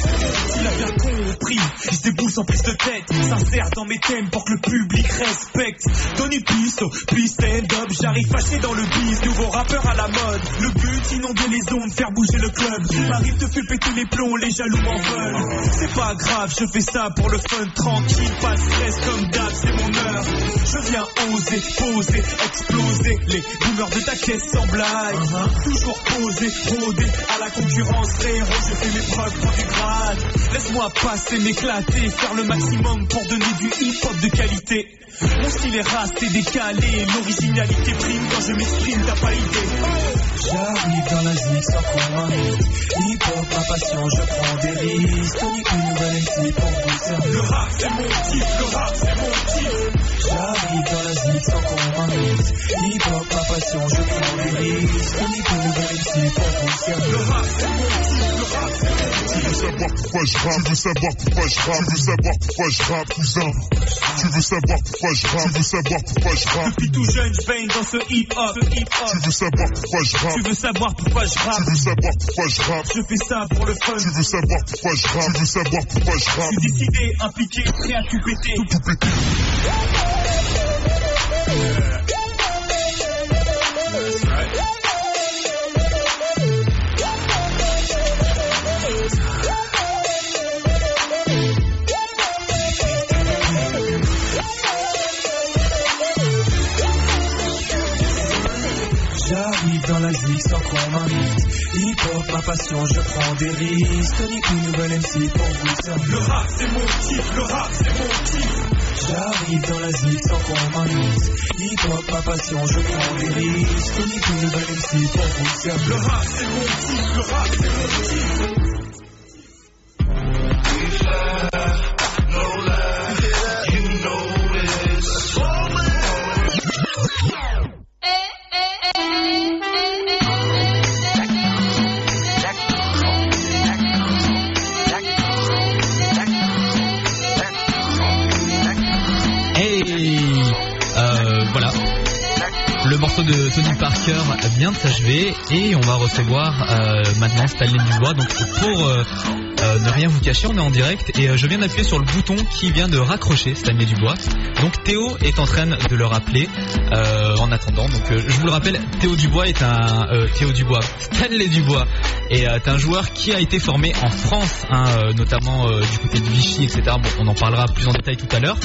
Il a bien compris, je déboule sans prise de tête. Sincère dans mes thèmes pour que le public respecte. Tony Pisto, puis stand-up, j'arrive fâché dans le biz. Nouveau rappeur à la mode. Le but, inonder les ondes, faire bouger le club. M'arrive de faire péter les plombs, les jaloux m'en veulent. C'est pas grave, je fais ça pour le fun, tranquille, pas de stress comme d'hab, c'est mon heure. Je viens oser, poser, exploser les boomers de ta caisse sans blague. Toujours poser, rôder à la concurrence, frérot, je fais mes preuves pour du grade. Laisse-moi passer, m'éclater, faire le maximum pour donner du hip-hop de qualité. Mon style est rasté, décalé, l'originalité prime quand je m'exprime, t'as pas idée. J'arrive dans la zik sans qu'on m'invite. Hip hop, ma passion, je prends des risques. Une nouvelle MC pour vous servir. Le rap c'est mon type, le rap c'est mon type. J'arrive dans la zik sans qu'on m'invite. Hip hop, ma passion, je prends des risques. Tonique une nouvelle MC pour vous servir. Le rap c'est. Tu veux savoir pourquoi je rappe, tu veux savoir pourquoi je rappe, tu veux savoir pourquoi je rappe, cousin. Tu veux savoir pourquoi je rappe, tu veux savoir pourquoi je rappe. Depuis tout jeune, je baigne dans ce hip hop. Tu veux savoir pourquoi je rappe, tu veux savoir pourquoi je rappe, tu veux savoir pourquoi je rappe. Je fais ça pour le fun. Tu veux savoir pourquoi je rappe, tu veux savoir pourquoi je rappe. Je suis décidé, impliqué, prêt à tout péter. Tout péter. Qu'on m'invite. Hip hop, ma passion, je prends des risques. Tony une nouvelle MC pour vous servir. Le rap c'est mon type, le rap c'est mon type. J'arrive dans la zik sans qu'on m'invite. Hip hop, ma passion, je prends des risques. Tony une nouvelle MC pour vous servir. Le rap c'est mon type, le rap c'est mon type. Et on va recevoir euh, maintenant Stanley Dubois. Donc pour euh, euh, ne rien vous cacher, on est en direct et je viens d'appuyer sur le bouton qui vient de raccrocher Stanley Dubois. Donc Théo est en train de le rappeler en attendant. Donc je vous le rappelle, Théo Dubois est un Théo Dubois, Stanley Dubois est un joueur qui a été formé en France, hein, notamment du côté de Vichy, etc. Bon, on en parlera plus en détail tout à l'heure.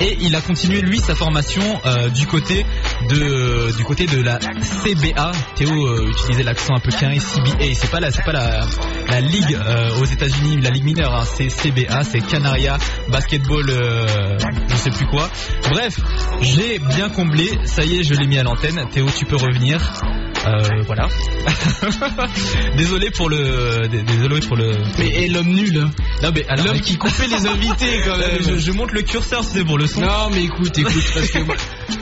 Et il a continué lui sa formation euh, du côté de du côté de la CBA. Théo euh, utilisait l'accent un peu carré CBA. C'est pas la c'est pas la la ligue euh, aux États-Unis, la ligue mineure. hein. c'est CBA, c'est Canaria Basketball, euh, je sais plus quoi. Bref, j'ai bien comblé. Ça y est, je l'ai mis à l'antenne. Théo, tu peux revenir. Euh, voilà. [LAUGHS] désolé pour le désolé pour le Mais et l'homme nul. hein. non mais L'homme qui coupait les invités quand [LAUGHS] même. je, je monte le curseur c'est pour le son. Non mais écoute, écoute, parce que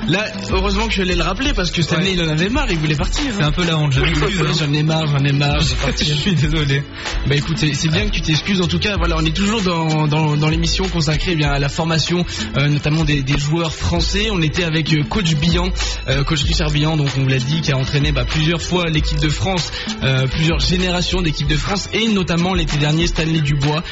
là, heureusement que je vais le rappeler parce que Stanley Ouais. il en avait marre, il voulait partir. C'est un peu la honte, hein. J'en ai marre, j'en ai marre, [LAUGHS] je suis désolé. Bah écoute, c'est bien que tu t'excuses. En tout cas, voilà, on est toujours dans, dans, dans l'émission consacrée eh bien, à la formation, euh, notamment des, des joueurs français. On était avec euh, coach Billan, euh, coach Richard Billan, donc on vous l'a dit, qui a entraîné bah, plusieurs fois l'équipe de France, euh, plusieurs générations d'équipe de France, et notamment l'été dernier Stanley Dubois,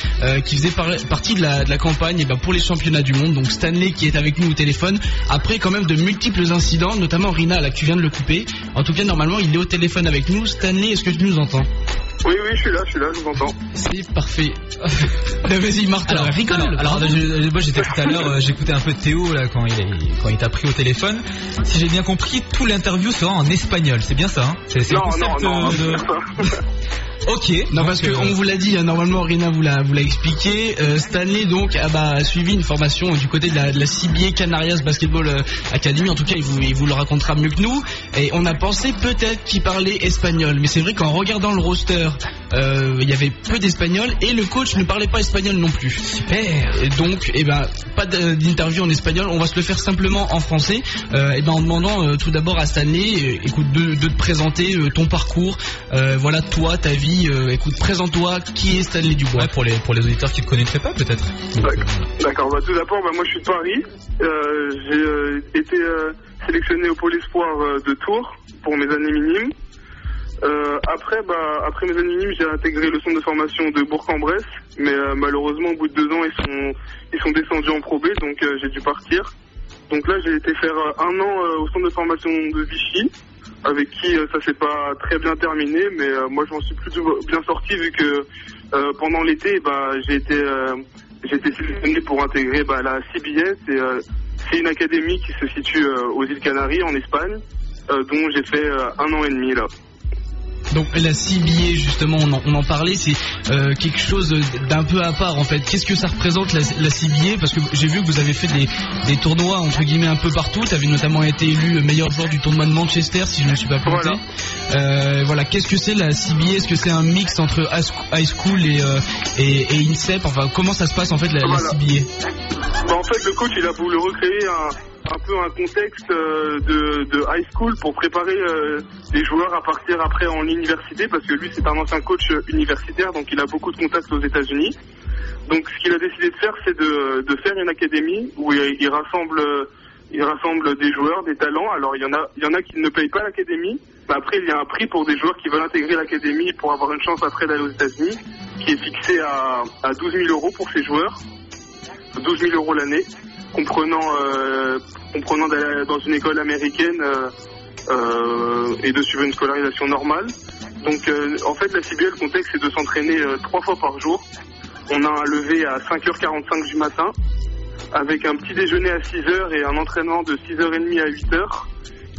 qui faisait par- partie de la, de la campagne eh ben, pour les championnats du monde. Donc Stanley qui est avec nous au téléphone, après quand même de multiples incidents, notamment Rina, là, que tu viens de le couper. En tout cas, normalement, il est au téléphone avec nous. Stanley, est-ce que tu nous entends? Oui, oui, je suis là, je suis là, je vous entends. c'est parfait. [LAUGHS] Vas-y, Martin, Alors, rigole. alors, alors, bravo. je- moi j'étais tout à l'heure, euh, j'écoutais un peu Théo là quand il est- quand il t'a pris au téléphone. Si j'ai bien compris, tout l'interview sera en espagnol. C'est bien ça hein? C'est c'est le Non, non, concept non, euh, non, de- [LAUGHS] Ok. Non parce que euh, vous l'a dit, hein, normalement Rina vous l'a vous l'a expliqué. Euh, Stanley donc a, bah, a suivi une formation du côté de la, de la CBA Canarias Basketball euh, Academy. En tout cas, il vous, il vous le racontera mieux que nous. Et on a pensé peut-être qu'il parlait espagnol, mais c'est vrai qu'en regardant le roster, euh, il y avait peu d'espagnol et le coach ne parlait pas espagnol non plus. Et donc, eh ben, pas d'interview en espagnol. On va se le faire simplement en français. Euh, eh ben, en demandant tout d'abord à Stanley, écoute, de, de te présenter ton parcours. Voilà, toi, ta vie. Euh, écoute, présente-toi. Qui est Stanley Dubois Ouais, pour les pour les auditeurs qui ne connaîtraient pas peut-être. D'accord. D'accord, bah, tout d'abord, bah, moi je suis de Paris. Euh, j'ai euh, été euh, sélectionné au Pôle Espoir euh, de Tours pour mes années minimes. Euh, après, bah, après mes années minimes, j'ai intégré le centre de formation de Bourg-en-Bresse, mais euh, malheureusement, au bout de deux ans, ils sont, ils sont descendus en Pro B, donc euh, j'ai dû partir. Donc là, j'ai été faire euh, un an euh, au centre de formation de Vichy, avec qui euh, ça s'est pas très bien terminé, mais euh, moi, je m'en suis plutôt bien sorti vu que euh, pendant l'été, bah, j'ai été, j'ai été sélectionné pour intégrer bah, la CBS. Et, euh, c'est une académie qui se situe aux îles Canaries, en Espagne, euh, dont j'ai fait un an et demi là. Donc la CBA justement, on en, on en parlait, c'est euh, quelque chose d'un peu à part en fait. Qu'est-ce que ça représente la, la CBA Parce que j'ai vu que vous avez fait des, des tournois entre guillemets un peu partout. Tu avais notamment été élu meilleur joueur du tournoi de Manchester, si je ne me suis pas planté. Voilà. Euh, voilà, qu'est-ce que c'est la CBA Est-ce que c'est un mix entre high school et, euh, et, et INSEP? Enfin, comment ça se passe en fait la, la. CBA Bah, en fait, le coach, il a voulu recréer un, un peu un contexte euh, de, de high school pour préparer euh, les joueurs à partir après en université, parce que lui, c'est un ancien coach universitaire, donc il a beaucoup de contacts aux États-Unis. Donc, ce qu'il a décidé de faire, c'est de, de faire une académie où il, il rassemble, euh, il rassemble des joueurs, des talents. Alors, il y en a, il y en a qui ne payent pas l'académie. Mais après, il y a un prix pour des joueurs qui veulent intégrer l'académie pour avoir une chance après d'aller aux États-Unis, qui est fixé à, à 12 000 euros pour ces joueurs. 12 000 euros l'année, comprenant, euh, comprenant d'aller dans une école américaine euh, euh, et de suivre une scolarisation normale. Donc en fait la CBL, le contexte c'est de s'entraîner trois fois par jour. On a un lever à 5h45 du matin, avec un petit déjeuner à 6h et un entraînement de 6h30 à 8h,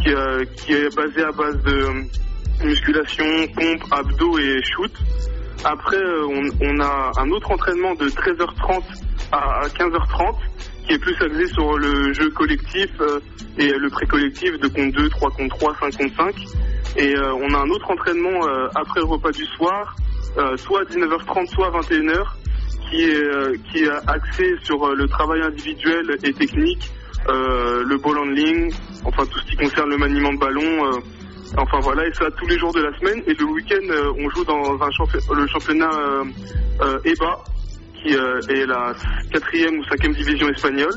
qui, euh, qui est basé à base de musculation, pompe, abdos et shoot. Après, on, on a un autre entraînement de 13h30 à 15h30 qui est plus axé sur le jeu collectif euh, et le pré-collectif de compte 2, 3 contre 3, 5 contre 5. Et euh, on a un autre entraînement euh, après le repas du soir, soit à 19h30, soit à 21h, qui est, qui est axé sur le travail individuel et technique, le ball handling, enfin tout ce qui concerne le maniement de ballon. Enfin voilà, et ça tous les jours de la semaine. Et le week-end, on joue dans un le championnat EBA, qui euh, est la quatrième ou cinquième division espagnole.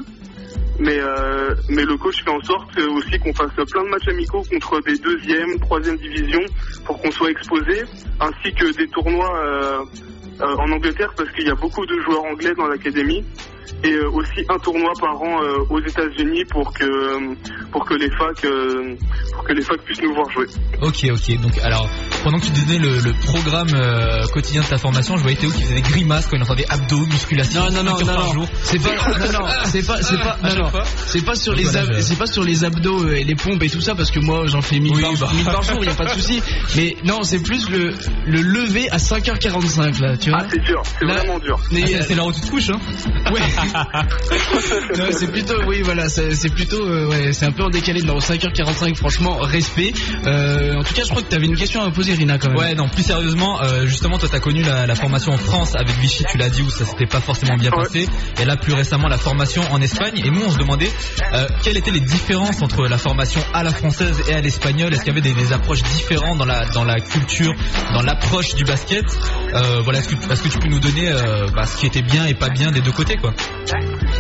Mais, euh, mais le coach fait en sorte aussi qu'on fasse plein de matchs amicaux contre des deuxième, troisième divisions pour qu'on soit exposé, ainsi que des tournois euh, en Angleterre parce qu'il y a beaucoup de joueurs anglais dans l'académie et euh, aussi un tournoi par an euh, aux États-Unis pour que euh, pour que les facs euh, pour que les facs puissent nous voir jouer. Ok, ok. Donc, alors, pendant que tu donnais le, le programme euh, quotidien de ta formation, je voyais Théo qui faisait des grimaces quand il entendait abdos, musculation. Non, non, non, non, non. C'est pas, non, non, c'est pas, c'est pas, non, non. c'est pas sur les, ab- c'est pas sur les abdos et les pompes et tout ça parce que moi j'en fais 1000 Oui, par, bah. 1000 par jour, y a pas de souci. Mais non, c'est plus le, le lever à 5h45 là, tu vois. Ah c'est dur, c'est vraiment dur. Mais, Ah, c'est- euh, c'est l'heure où tu te couches, hein Ouais. C'est plutôt, oui, voilà, c'est plutôt, euh, ouais, c'est un peu en décalé. Non, 5h45, franchement, respect. Euh, en tout cas, je crois que t'avais une question à me poser, Rina, quand même. Ouais, non, plus sérieusement, euh, justement, toi, t'as connu la, formation en France avec Vichy, tu l'as dit, où ça s'était pas forcément bien passé. Et là, plus récemment, la formation en Espagne. Et nous, on se demandait quelles étaient les différences entre la formation à la française et à l'espagnole? Est-ce qu'il y avait des, approches différentes dans la dans la culture, dans l'approche du basket? Voilà, est-ce que, tu peux nous donner bah, ce qui était bien et pas bien des deux côtés, quoi?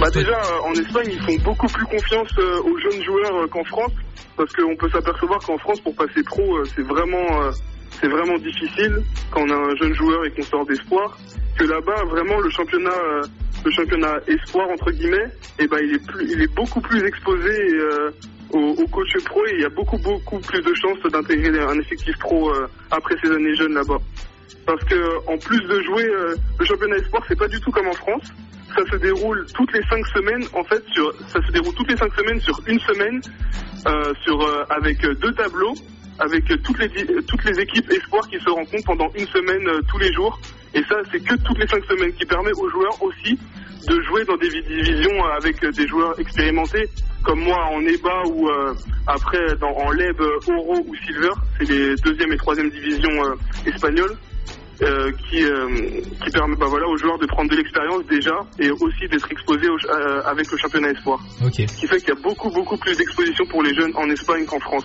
Bah déjà en Espagne ils font beaucoup plus confiance euh, aux jeunes joueurs euh, qu'en France parce qu'on peut s'apercevoir qu'en France pour passer pro euh, c'est vraiment c'est vraiment difficile quand on a un jeune joueur et qu'on sort d'espoir. Que là-bas vraiment le championnat le championnat espoir entre guillemets et ben il est plus il est beaucoup plus exposé euh, au, au coach pro et il y a beaucoup beaucoup plus de chances d'intégrer un effectif pro après ces années jeunes là-bas parce que en plus de jouer euh, le championnat espoir c'est pas du tout comme en France. Ça se déroule toutes les cinq semaines en fait sur ça se déroule toutes les cinq semaines sur une semaine euh, sur euh, avec euh, deux tableaux avec euh, toutes les toutes les équipes espoirs qui se rencontrent pendant une semaine tous les jours. Et ça c'est que toutes les cinq semaines qui permet aux joueurs aussi de jouer dans des divisions avec des joueurs expérimentés comme moi en EBA ou euh, après dans, en LEB, Oro ou Silver. C'est les deuxième et troisième divisions euh, espagnoles euh, qui, euh, qui permet bah, voilà, aux joueurs de prendre de l'expérience déjà et aussi d'être exposés au euh, avec le championnat espoir. Ok. Ce qui fait qu'il y a beaucoup beaucoup plus d'exposition pour les jeunes en Espagne qu'en France.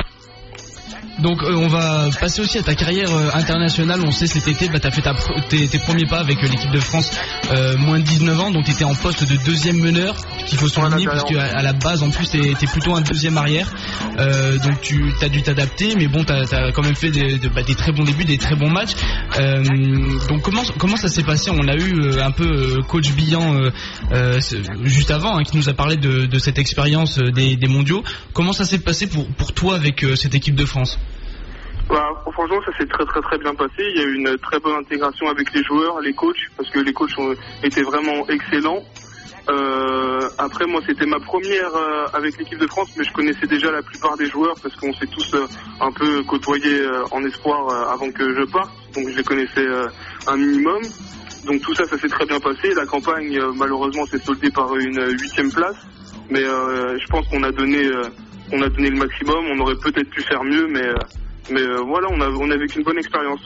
Donc euh, on va passer aussi à ta carrière euh, internationale. On sait cet été, bah, tu as fait ta tes, tes premiers pas avec euh, l'équipe de France moins de 19 ans, donc tu étais en poste de deuxième meneur, qu'il faut souligner, Voilà, puisque à, à la base en plus tu étais plutôt un deuxième arrière. Donc tu as dû t'adapter, mais bon, tu as, quand même fait des, de- bah, des très bons débuts, des très bons matchs. Donc comment, comment ça s'est passé? On l'a eu un peu coach Billan juste avant, hein, qui nous a parlé de, de cette expérience des, des mondiaux. Comment ça s'est passé pour, pour toi avec cette équipe de Bah, franchement, ça s'est très très très bien passé. Il y a eu une très bonne intégration avec les joueurs, les coachs, parce que les coachs ont, étaient vraiment excellents. Euh, après, moi, c'était ma première euh, avec l'équipe de France, mais je connaissais déjà la plupart des joueurs parce qu'on s'est tous euh, un peu côtoyés en espoir avant que je parte, donc je les connaissais un minimum. Donc tout ça, ça s'est très bien passé. La campagne, malheureusement, s'est soldée par une huitième place, mais je pense qu'on a donné, on a donné le maximum. On aurait peut-être pu faire mieux, mais euh, mais euh, voilà, on a, on a vécu une bonne expérience.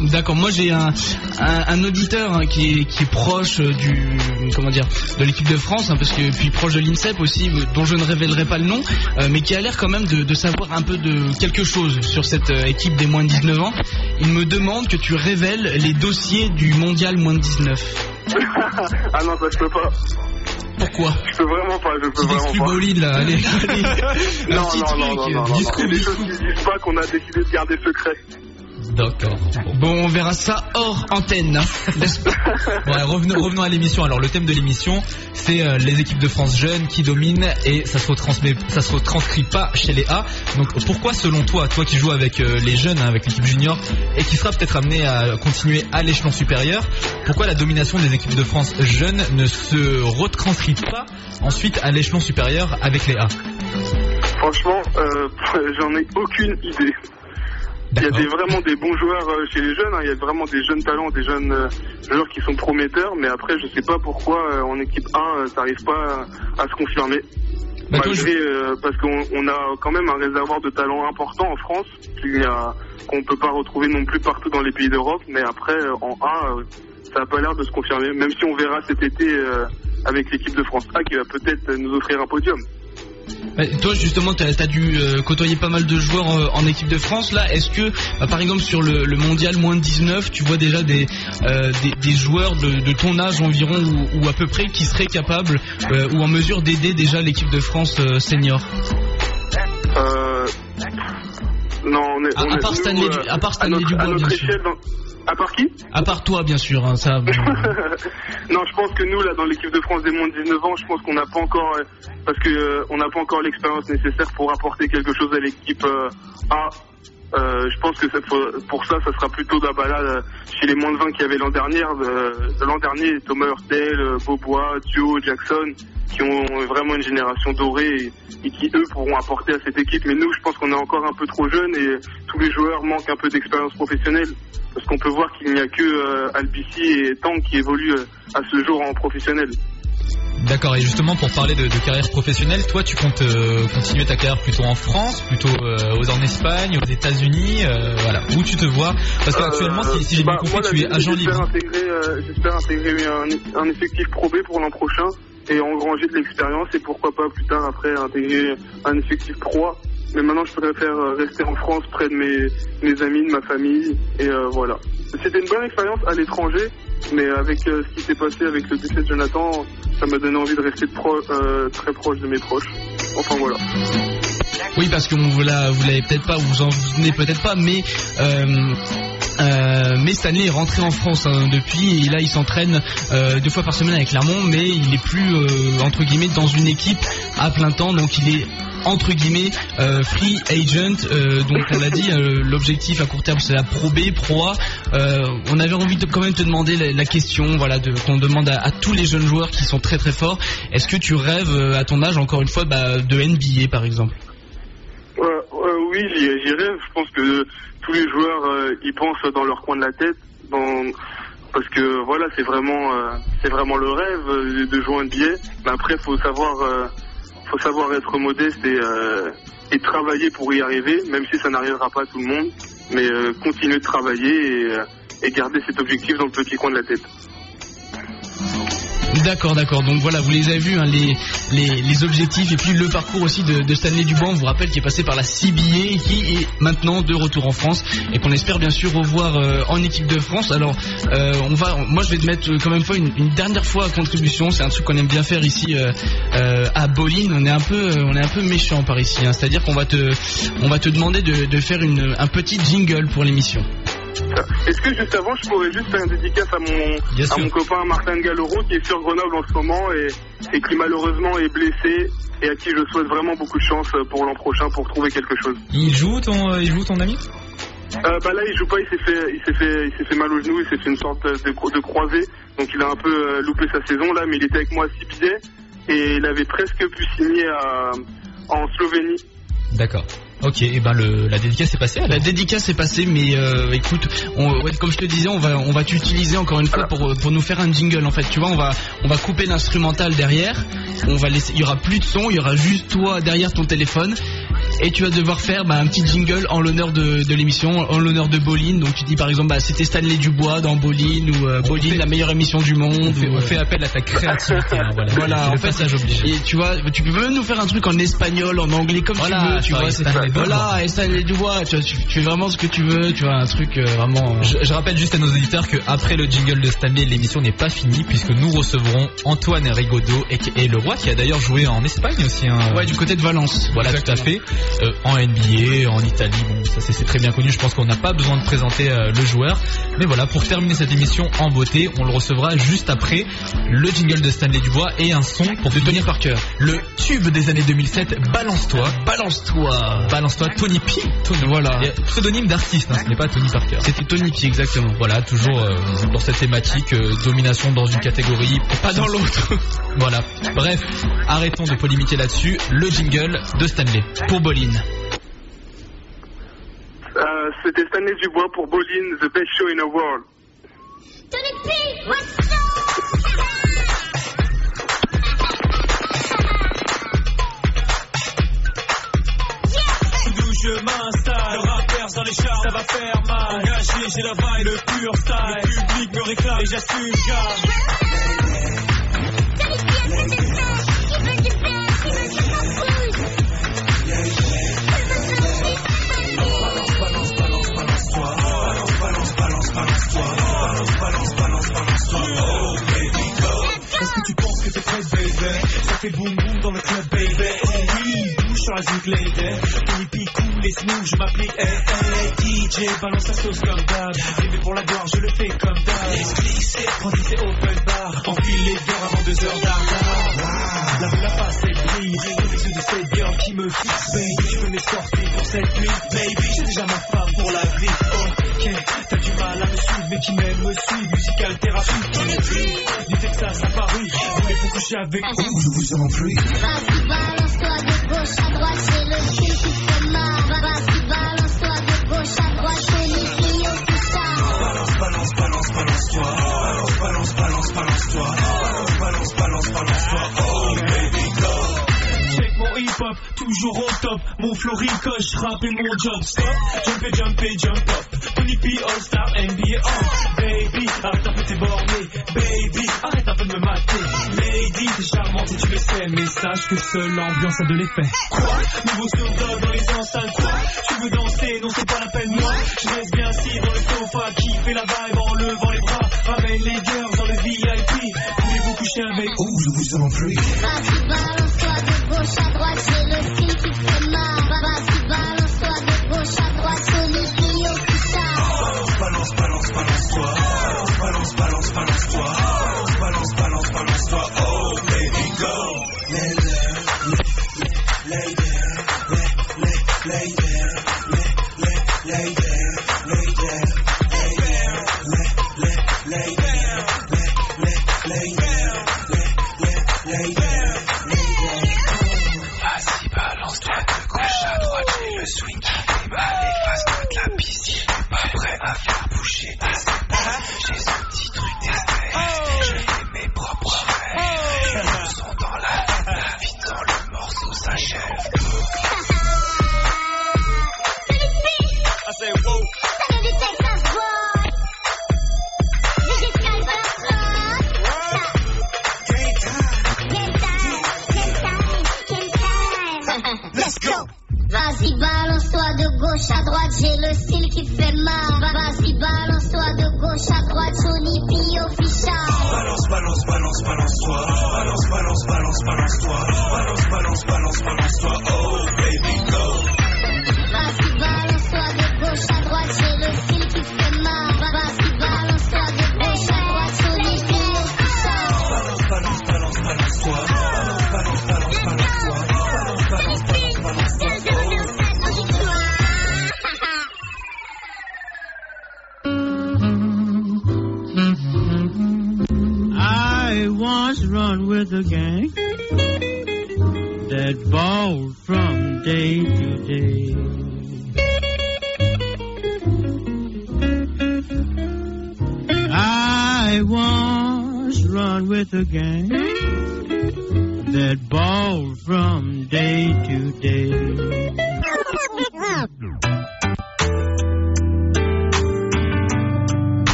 D'accord, moi j'ai un, un, un auditeur hein, qui, est, qui est proche euh, du comment dire de l'équipe de France, hein, parce que puis proche de l'INSEP aussi, dont je ne révélerai pas le nom, euh, mais qui a l'air quand même de, de savoir un peu de quelque chose sur cette euh, équipe des moins de 19 ans. Il me demande que tu révèles les dossiers du mondial moins de 19. [LAUGHS] ah non, ça je peux pas. Pourquoi Je peux vraiment pas. Je peux vraiment pas. Bolide, là, allez. [LAUGHS] Un Non, petit non, truc, non, non, non, euh, non, discours, non. Des discours. choses qui se disent pas qu'on a décidé de garder secret. D'accord. Bon, on verra ça hors antenne. hein, n'est-ce pas [LAUGHS] Ouais, revenons, revenons à l'émission. Alors le thème de l'émission, c'est euh, les équipes de France jeunes qui dominent et ça se retransmet, ça se retranscrit pas chez les A. Donc pourquoi, selon toi, toi qui joues avec euh, les jeunes, hein, avec l'équipe junior et qui sera peut-être amené à continuer à l'échelon supérieur, pourquoi la domination des équipes de France jeunes ne se retranscrit pas ensuite à l'échelon supérieur avec les A? Franchement, euh, [LAUGHS] j'en ai aucune idée. Il y a des, vraiment des bons joueurs euh, chez les jeunes. hein. Il y a vraiment des jeunes talents, des jeunes euh, joueurs qui sont prometteurs. Mais après, je sais pas pourquoi euh, en équipe 1, euh, ça n'arrive pas à, à se confirmer. Bah, Malgré, euh, parce qu'on on a quand même un réservoir de talents important en France qu'on peut pas retrouver non plus partout dans les pays d'Europe. Mais après, euh, en A, euh, ça a pas l'air de se confirmer. Même si on verra cet été euh, avec l'équipe de France A qui va peut-être nous offrir un podium. Bah, toi justement, tu as, dû euh, côtoyer pas mal de joueurs euh, en équipe de France. Là, est-ce que, bah, par exemple, sur le, le, mondial moins de 19, tu vois déjà des, euh, des, des, joueurs de, de, ton âge environ ou, ou, à peu près qui seraient capables ou en mesure d'aider déjà l'équipe de France senior? Non, on est, à, part Stanley, à part Stanley Dubois, bien sûr. À part qui? À part toi, bien sûr. Hein, ça. [LAUGHS] non, je pense que nous, là, dans l'équipe de France des moins de 19 ans, je pense qu'on n'a pas encore, euh, parce que euh, on n'a pas encore l'expérience nécessaire pour apporter quelque chose à l'équipe euh, A. je pense que pour ça, ça sera plutôt d'Abala chez les moins de 20 qu'il y avait l'an dernier. l'an dernier, Thomas Hurtel, Bobois, Dio, Jackson, qui ont vraiment une génération dorée et, qui, eux, pourront apporter à cette équipe. Mais nous, je pense qu'on est encore un peu trop jeunes et tous les joueurs manquent un peu d'expérience professionnelle parce qu'on peut voir qu'il n'y a que euh, Albici et Tang qui évoluent euh, à ce jour en professionnel. D'accord, et justement pour parler de, carrière professionnelle, toi tu comptes euh, continuer ta carrière plutôt en France, plutôt aux en Espagne, aux États-Unis, voilà, où tu te vois? Parce qu'actuellement, si, j'ai bien bah, compris, tu es agent libre. J'espère intégrer un, un, effectif Pro B pour l'an prochain et engranger de l'expérience et pourquoi pas plus tard après intégrer un effectif Pro mais maintenant, je préfère euh, rester en France près de mes, amis, de ma famille. Et euh, voilà. C'était une bonne expérience à l'étranger, mais avec euh, ce qui s'est passé avec le décès de Jonathan, ça m'a donné envie de rester très proche de mes proches. Enfin voilà. Oui, parce que vous l'avez peut-être pas, vous en souvenez peut-être pas, mais mais Stanley est rentré en France hein, depuis et là il s'entraîne euh, deux fois par semaine avec Clermont mais il est plus euh, entre guillemets dans une équipe à plein temps. Donc il est entre guillemets euh, free agent. Donc on l'a dit l'objectif à court terme c'est la Pro B Pro A. On avait envie de quand même te demander la, question voilà qu'on demande à, tous les jeunes joueurs qui sont très très forts. Est-ce que tu rêves à ton âge encore une fois bah, de NBA par exemple? Oui j'y rêve. Je pense que tous les joueurs euh, y pensent dans leur coin de la tête, parce que voilà, c'est vraiment, euh, c'est vraiment le rêve euh, de jouer un billet. Mais après, faut savoir, faut savoir être modeste et, travailler pour y arriver, même si ça n'arrivera pas à tout le monde. Mais continuer de travailler et garder cet objectif dans le petit coin de la tête. D'accord, d'accord. Donc voilà, vous les avez vus, hein, les, les, objectifs et puis le parcours aussi de, Stanley Dubon. On vous rappelle qu'il est passé par la CBA qui est maintenant de retour en France et qu'on espère bien sûr revoir euh, en équipe de France. Alors, euh, on va, moi je vais te mettre quand même une, dernière fois à contribution. C'est un truc qu'on aime bien faire ici euh, à Bolin. On est un peu, on est un peu méchant par ici. Hein. C'est-à-dire qu'on va te, on va te demander de, de faire une, un petit jingle pour l'émission. Est-ce que juste avant, je pourrais juste faire une dédicace à mon, à mon copain Martin Galloro qui est sur Grenoble en ce moment et, et, qui malheureusement est blessé et à qui je souhaite vraiment beaucoup de chance pour l'an prochain pour trouver quelque chose. Il joue ton, euh, il joue ton ami? Euh, bah là il joue pas, il s'est fait, il s'est fait, il s'est fait mal au genou, il s'est fait une sorte de, de croisée, donc il a un peu euh, loupé sa saison là, mais il était avec moi à Sipidé et il avait presque pu signer à, en Slovénie. D'accord. Ok, et ben le, la dédicace est passée. La dédicace est passée, mais euh, écoute, on, ouais, comme je te disais, on va on va t'utiliser encore une fois pour pour nous faire un jingle. En fait, tu vois, on va on va couper l'instrumental derrière. On va laisser, il y aura plus de son, il y aura juste toi derrière ton téléphone et tu vas devoir faire bah, un petit jingle en l'honneur de, de l'émission, en l'honneur de Boline. Donc tu dis par exemple, bah, c'était Stanley Dubois dans Boline ou euh, Boline, la meilleure émission du monde. On fait, on fait appel à ta créativité. Hein, voilà, voilà en fait, ça obligé. Et tu vois, tu peux même nous faire un truc en espagnol, en anglais, comme tu veux. Tu vois, voilà, et Stanley Dubois, tu, tu, fais vraiment ce que tu veux. Tu vois, un truc euh, vraiment. Euh, je, je, rappelle juste à nos auditeurs que après le jingle de Stanley, l'émission n'est pas finie puisque nous recevrons Antoine Rigaudot et, le roi qui a d'ailleurs joué en Espagne aussi. Hein. Ouais, du côté de Valence. Voilà, tout à fait. Euh, en NBA, en Italie, bon, ça c'est très bien connu, je pense qu'on n'a pas besoin de présenter euh, le joueur. Mais voilà, pour terminer cette émission en beauté, on le recevra juste après le jingle de Stanley Dubois et un son pour de Tony Parker. Le tube des années 2007, Balance-toi. Balance-toi. Balance-toi, Tony P. voilà. pseudonyme d'artiste, hein, ce n'est pas Tony Parker. C'était Tony P, exactement. Voilà, toujours euh, dans cette thématique, domination dans une catégorie, pas dans l'autre. [LAUGHS] voilà. Bref, arrêtons de polémiquer là-dessus. Le jingle de Stanley pour Boline. Euh, C'était Stanley Dubois pour Bolin, The Best Show in the World. [LAUGHS] je m'installe. Le rappeur sans les chars, ça va faire mal. Engagé, j'ai la vibe, le pur style. Le public me réclame et j'assume, Est-ce que tu penses que t'es prêt, baby Ça fait boum boum dans le club, baby sur la zik lady. Tony P cool et smooth, je m'applique. Hey, hey, DJ, balance la sauce comme d'hab. Bébé pour la gloire, je le fais comme d'hab. Laisse glisser, prends c'est open bar. Enfile les verres avant deux heures d'argent. La vue, la face, elle brille. Les yeux de cette girl qui me fixe, baby. Tu peux m'escorter pour cette nuit, baby. T'as du mal à me suivre, mais qui m'aime me suivre. Musical thérapie, du Texas à Paris. Voulez-vous coucher avec nous, je vous en prie. Vas-y, balance-toi de gauche à droite, c'est le style qui fait mal. Vas-y, balance-toi de gauche à droite, c'est les filles au. Balance, balance, balance, balance-toi. Balance, balance, balance, balance-toi. Toujours au top. Mon flow ricoche, rap et mon job stop. Jump et jump et jump up. Tony P, All-Star, NBA, oh. Baby, arrête un peu tes bornés. Baby, arrête un peu de me mater. Lady, t'es charmante et tu le sais. Mais sache que seule l'ambiance a de l'effet. Quoi? Nouveau Snoop dans les enceintes, quoi? Tu veux danser, non c'est pas la peine, moi. Je reste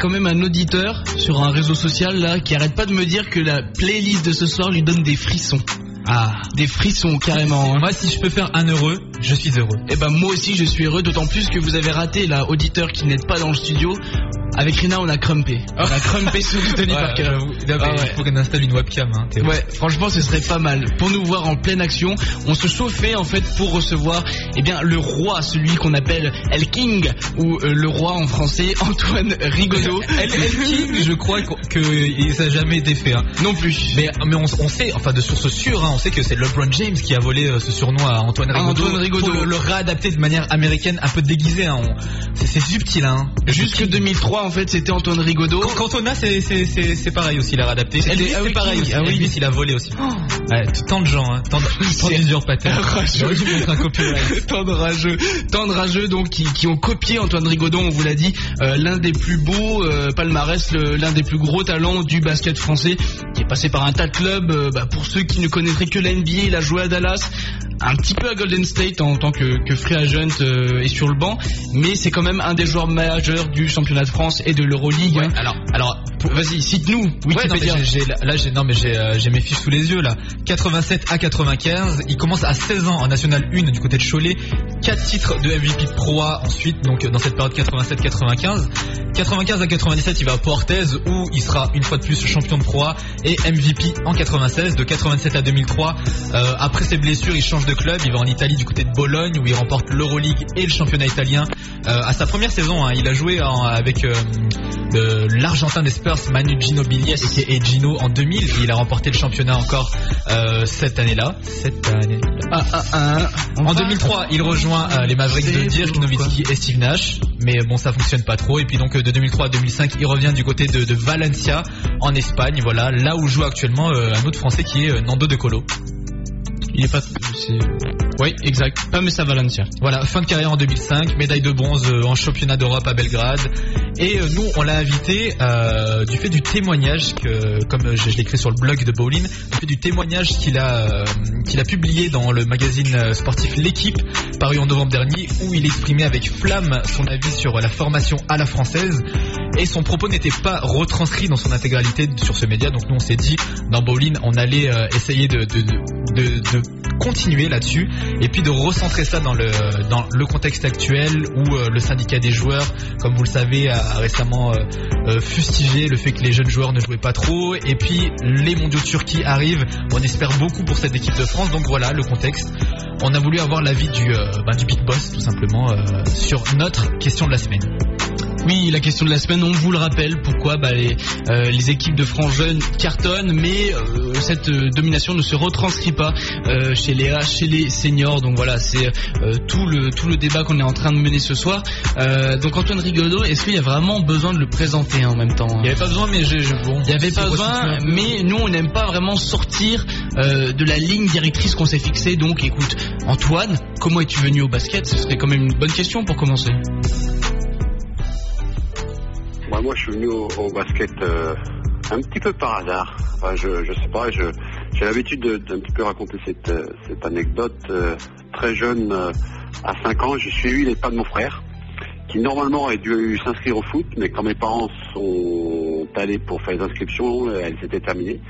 quand même un auditeur sur un réseau social là qui arrête pas de me dire que la playlist de ce soir lui donne des frissons. Ah, des frissons carrément. hein. Moi, si je peux faire un heureux, je suis heureux. Eh ben moi aussi je suis heureux, d'autant plus que vous avez raté là, auditeur qui n'êtes pas dans le studio. Avec Rina on a crumpé. On a crumpé sur Tony Ouais, Parker. Ah ouais. Il faut qu'on installe une webcam. Hein. Ouais, franchement, ce serait pas mal. Pour nous voir en pleine action, on se chauffait en fait pour recevoir, eh bien, le roi, celui qu'on appelle El King ou euh, le roi en français, [LAUGHS] Antoine Rigaudot. El, El King, je crois que, ça n'a jamais été fait. hein. non plus. Mais, mais on, on sait, enfin de sources sûres, hein, on sait que c'est LeBron James qui a volé euh, ce surnom à Antoine Rigaudot. Antoine Rigaudot. Pour le, le réadapter de manière américaine, un peu déguisée. On- c'est, c'est subtil. Hein. Jusque 2003, en fait, c'était Antoine Rigaudot. Cantona, c'est, c'est, c'est, c'est pareil aussi, il a réadapté. Elvis, ah oui, c'est pareil aussi. ah oui. Elvis, il a volé aussi. T- tant de gens, hein, tant, [LAUGHS] C'est- d'usurpateurs. [LAUGHS] Tant de rageux, tant de rageux donc qui, qui ont copié Antoine Rigaudon, on vous l'a dit, euh, l'un des plus beaux euh, palmarès, l'un des plus gros talents du basket français, qui est passé par un tas de clubs. euh, bah, pour ceux qui ne connaîtraient que la NBA, il a joué à Dallas, un petit peu à Golden State en tant que, free agent et sur le banc, mais c'est quand même un des joueurs majeurs du championnat de France et de l'Euroleague. Ouais, alors, alors, Vas-y, cite-nous. Ouais, non, là, j'ai, non, mais j'ai, euh, j'ai mes fiches sous les yeux, là. 87 à 95. Il commence à 16 ans en National 1 du côté de Cholet. quatre titres de MVP Pro A ensuite, donc dans cette période 87-95. 95 à 97, il va à Portez où il sera une fois de plus champion de Pro A et MVP en 96. De 87 à 2003, euh, après ses blessures, il change de club. Il va en Italie du côté de Bologne où il remporte l'Euroleague et le championnat italien. Euh, à sa première saison, hein, il a joué en- avec euh, l'Argentin des Spurs, Manu Ginobili et Gino en 2000. Et il a remporté le championnat encore euh, cette année-là. Cette année. Ah, ah, ah. En 2003, il rejoint euh, les Mavericks de Dirk Nowitzki et Steve Nash, mais bon ça fonctionne pas trop. Et puis donc euh, de 2003 à 2005, il revient du côté de, de Valencia en Espagne, voilà, là où joue actuellement euh, un autre Français qui est Nando De Colo. Il est pas. Oui, exact. Pas Messa Valencia. Voilà, fin de carrière en 2005, médaille de bronze euh, en championnat d'Europe à Belgrade. Et euh, nous, on l'a invité euh, du fait du témoignage que, comme je, je l'ai écrit sur le blog de Bowling, du fait du témoignage qu'il a a publié dans le magazine sportif L'équipe, paru en novembre dernier, où il exprimait avec flamme son avis sur la formation à la française. Et son propos n'était pas retranscrit dans son intégralité sur ce média. Donc nous, on s'est dit dans Bowling, on allait essayer de, de, de- de continuer là-dessus et puis de recentrer ça dans le dans le contexte actuel où euh, le syndicat des joueurs, comme vous le savez, a, récemment euh, euh, fustigé le fait que les jeunes joueurs ne jouaient pas trop et puis les mondiaux de Turquie arrivent. On espère beaucoup pour cette équipe de France. Donc voilà le contexte. On a voulu avoir l'avis du ben, du big boss tout simplement sur notre question de la semaine. Oui, la question de la semaine, on vous le rappelle, pourquoi bah, les, euh, les équipes de France jeunes cartonnent, mais euh, cette euh, domination ne se retranscrit pas chez les A, chez les seniors. Donc voilà, c'est tout le tout le débat qu'on est en train de mener ce soir. Donc Antoine Rigaudot, est-ce qu'il y a vraiment besoin de le présenter hein, en même temps hein? Il n'y avait pas besoin, mais je, je- bon, Il n'y avait pas besoin, mais nous on n'aime pas vraiment sortir de la ligne directrice qu'on s'est fixée. Donc écoute, Antoine, comment es-tu venu au basket? Ce serait quand même une bonne question pour commencer. Moi, je suis venu au, basket euh, un petit peu par hasard. Je, je sais pas, je, j'ai l'habitude de- d'un petit peu raconter cette, euh, cette anecdote. Euh, très jeune, à 5 ans, j'ai suivi les pas de mon frère, qui normalement aurait dû s'inscrire au foot, mais quand mes parents sont allés pour faire les inscriptions, elles étaient terminées.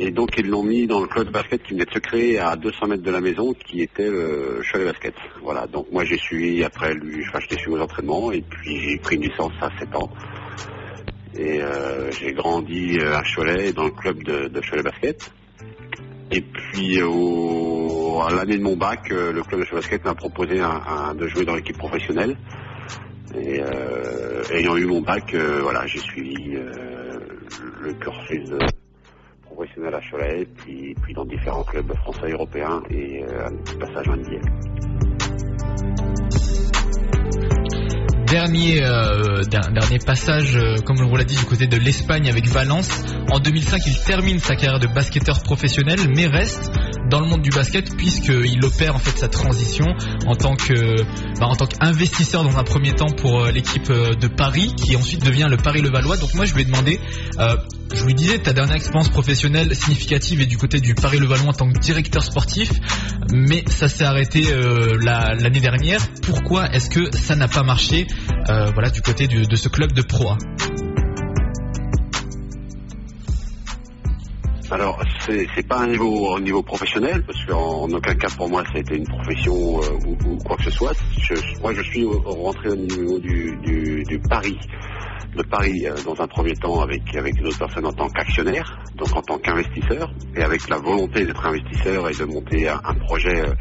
Et donc ils l'ont mis dans le club de basket qui venait de se créer à 200 mètres de la maison, qui était le Cholet Basket. Voilà, donc moi j'ai suivi après lui, je l'ai suivi aux entraînements, et puis j'ai pris une licence à 7 ans. Et euh, j'ai grandi euh, à Cholet, dans le club de, Cholet Basket. Et puis à l'année de mon bac, euh, le club de Cholet Basket m'a proposé de jouer dans l'équipe professionnelle. Et ayant eu mon bac, voilà, j'ai suivi le cursus professionnel à Cholet, puis, dans différents clubs français européens, et un petit passage en NBA. Dernier, euh, der- dernier passage, euh, comme on vous l'a dit, du côté de l'Espagne avec Valence. En 2005, il termine sa carrière de basketteur professionnel, mais reste dans le monde du basket puisqu'il opère en fait sa transition en tant que, bah, en tant qu'investisseur dans un premier temps pour euh, l'équipe euh, de Paris, qui ensuite devient le Paris Levallois. Donc moi, je lui ai demandé, euh, je lui disais, ta dernière expérience professionnelle significative est du côté du Paris Levallois en tant que directeur sportif, mais ça s'est arrêté euh, la- l'année dernière. Pourquoi est-ce que ça n'a pas marché euh, voilà, du côté de ce club de Pro A? Alors, c'est pas un niveau, professionnel, parce qu'en en aucun cas pour moi ça a été une profession euh, ou, quoi que ce soit. Je- moi, je suis rentré au niveau du Paris, de Paris euh, dans un premier temps avec avec d'autres personnes en tant qu'actionnaire, donc en tant qu'investisseur, et avec la volonté d'être investisseur et de monter un, projet euh,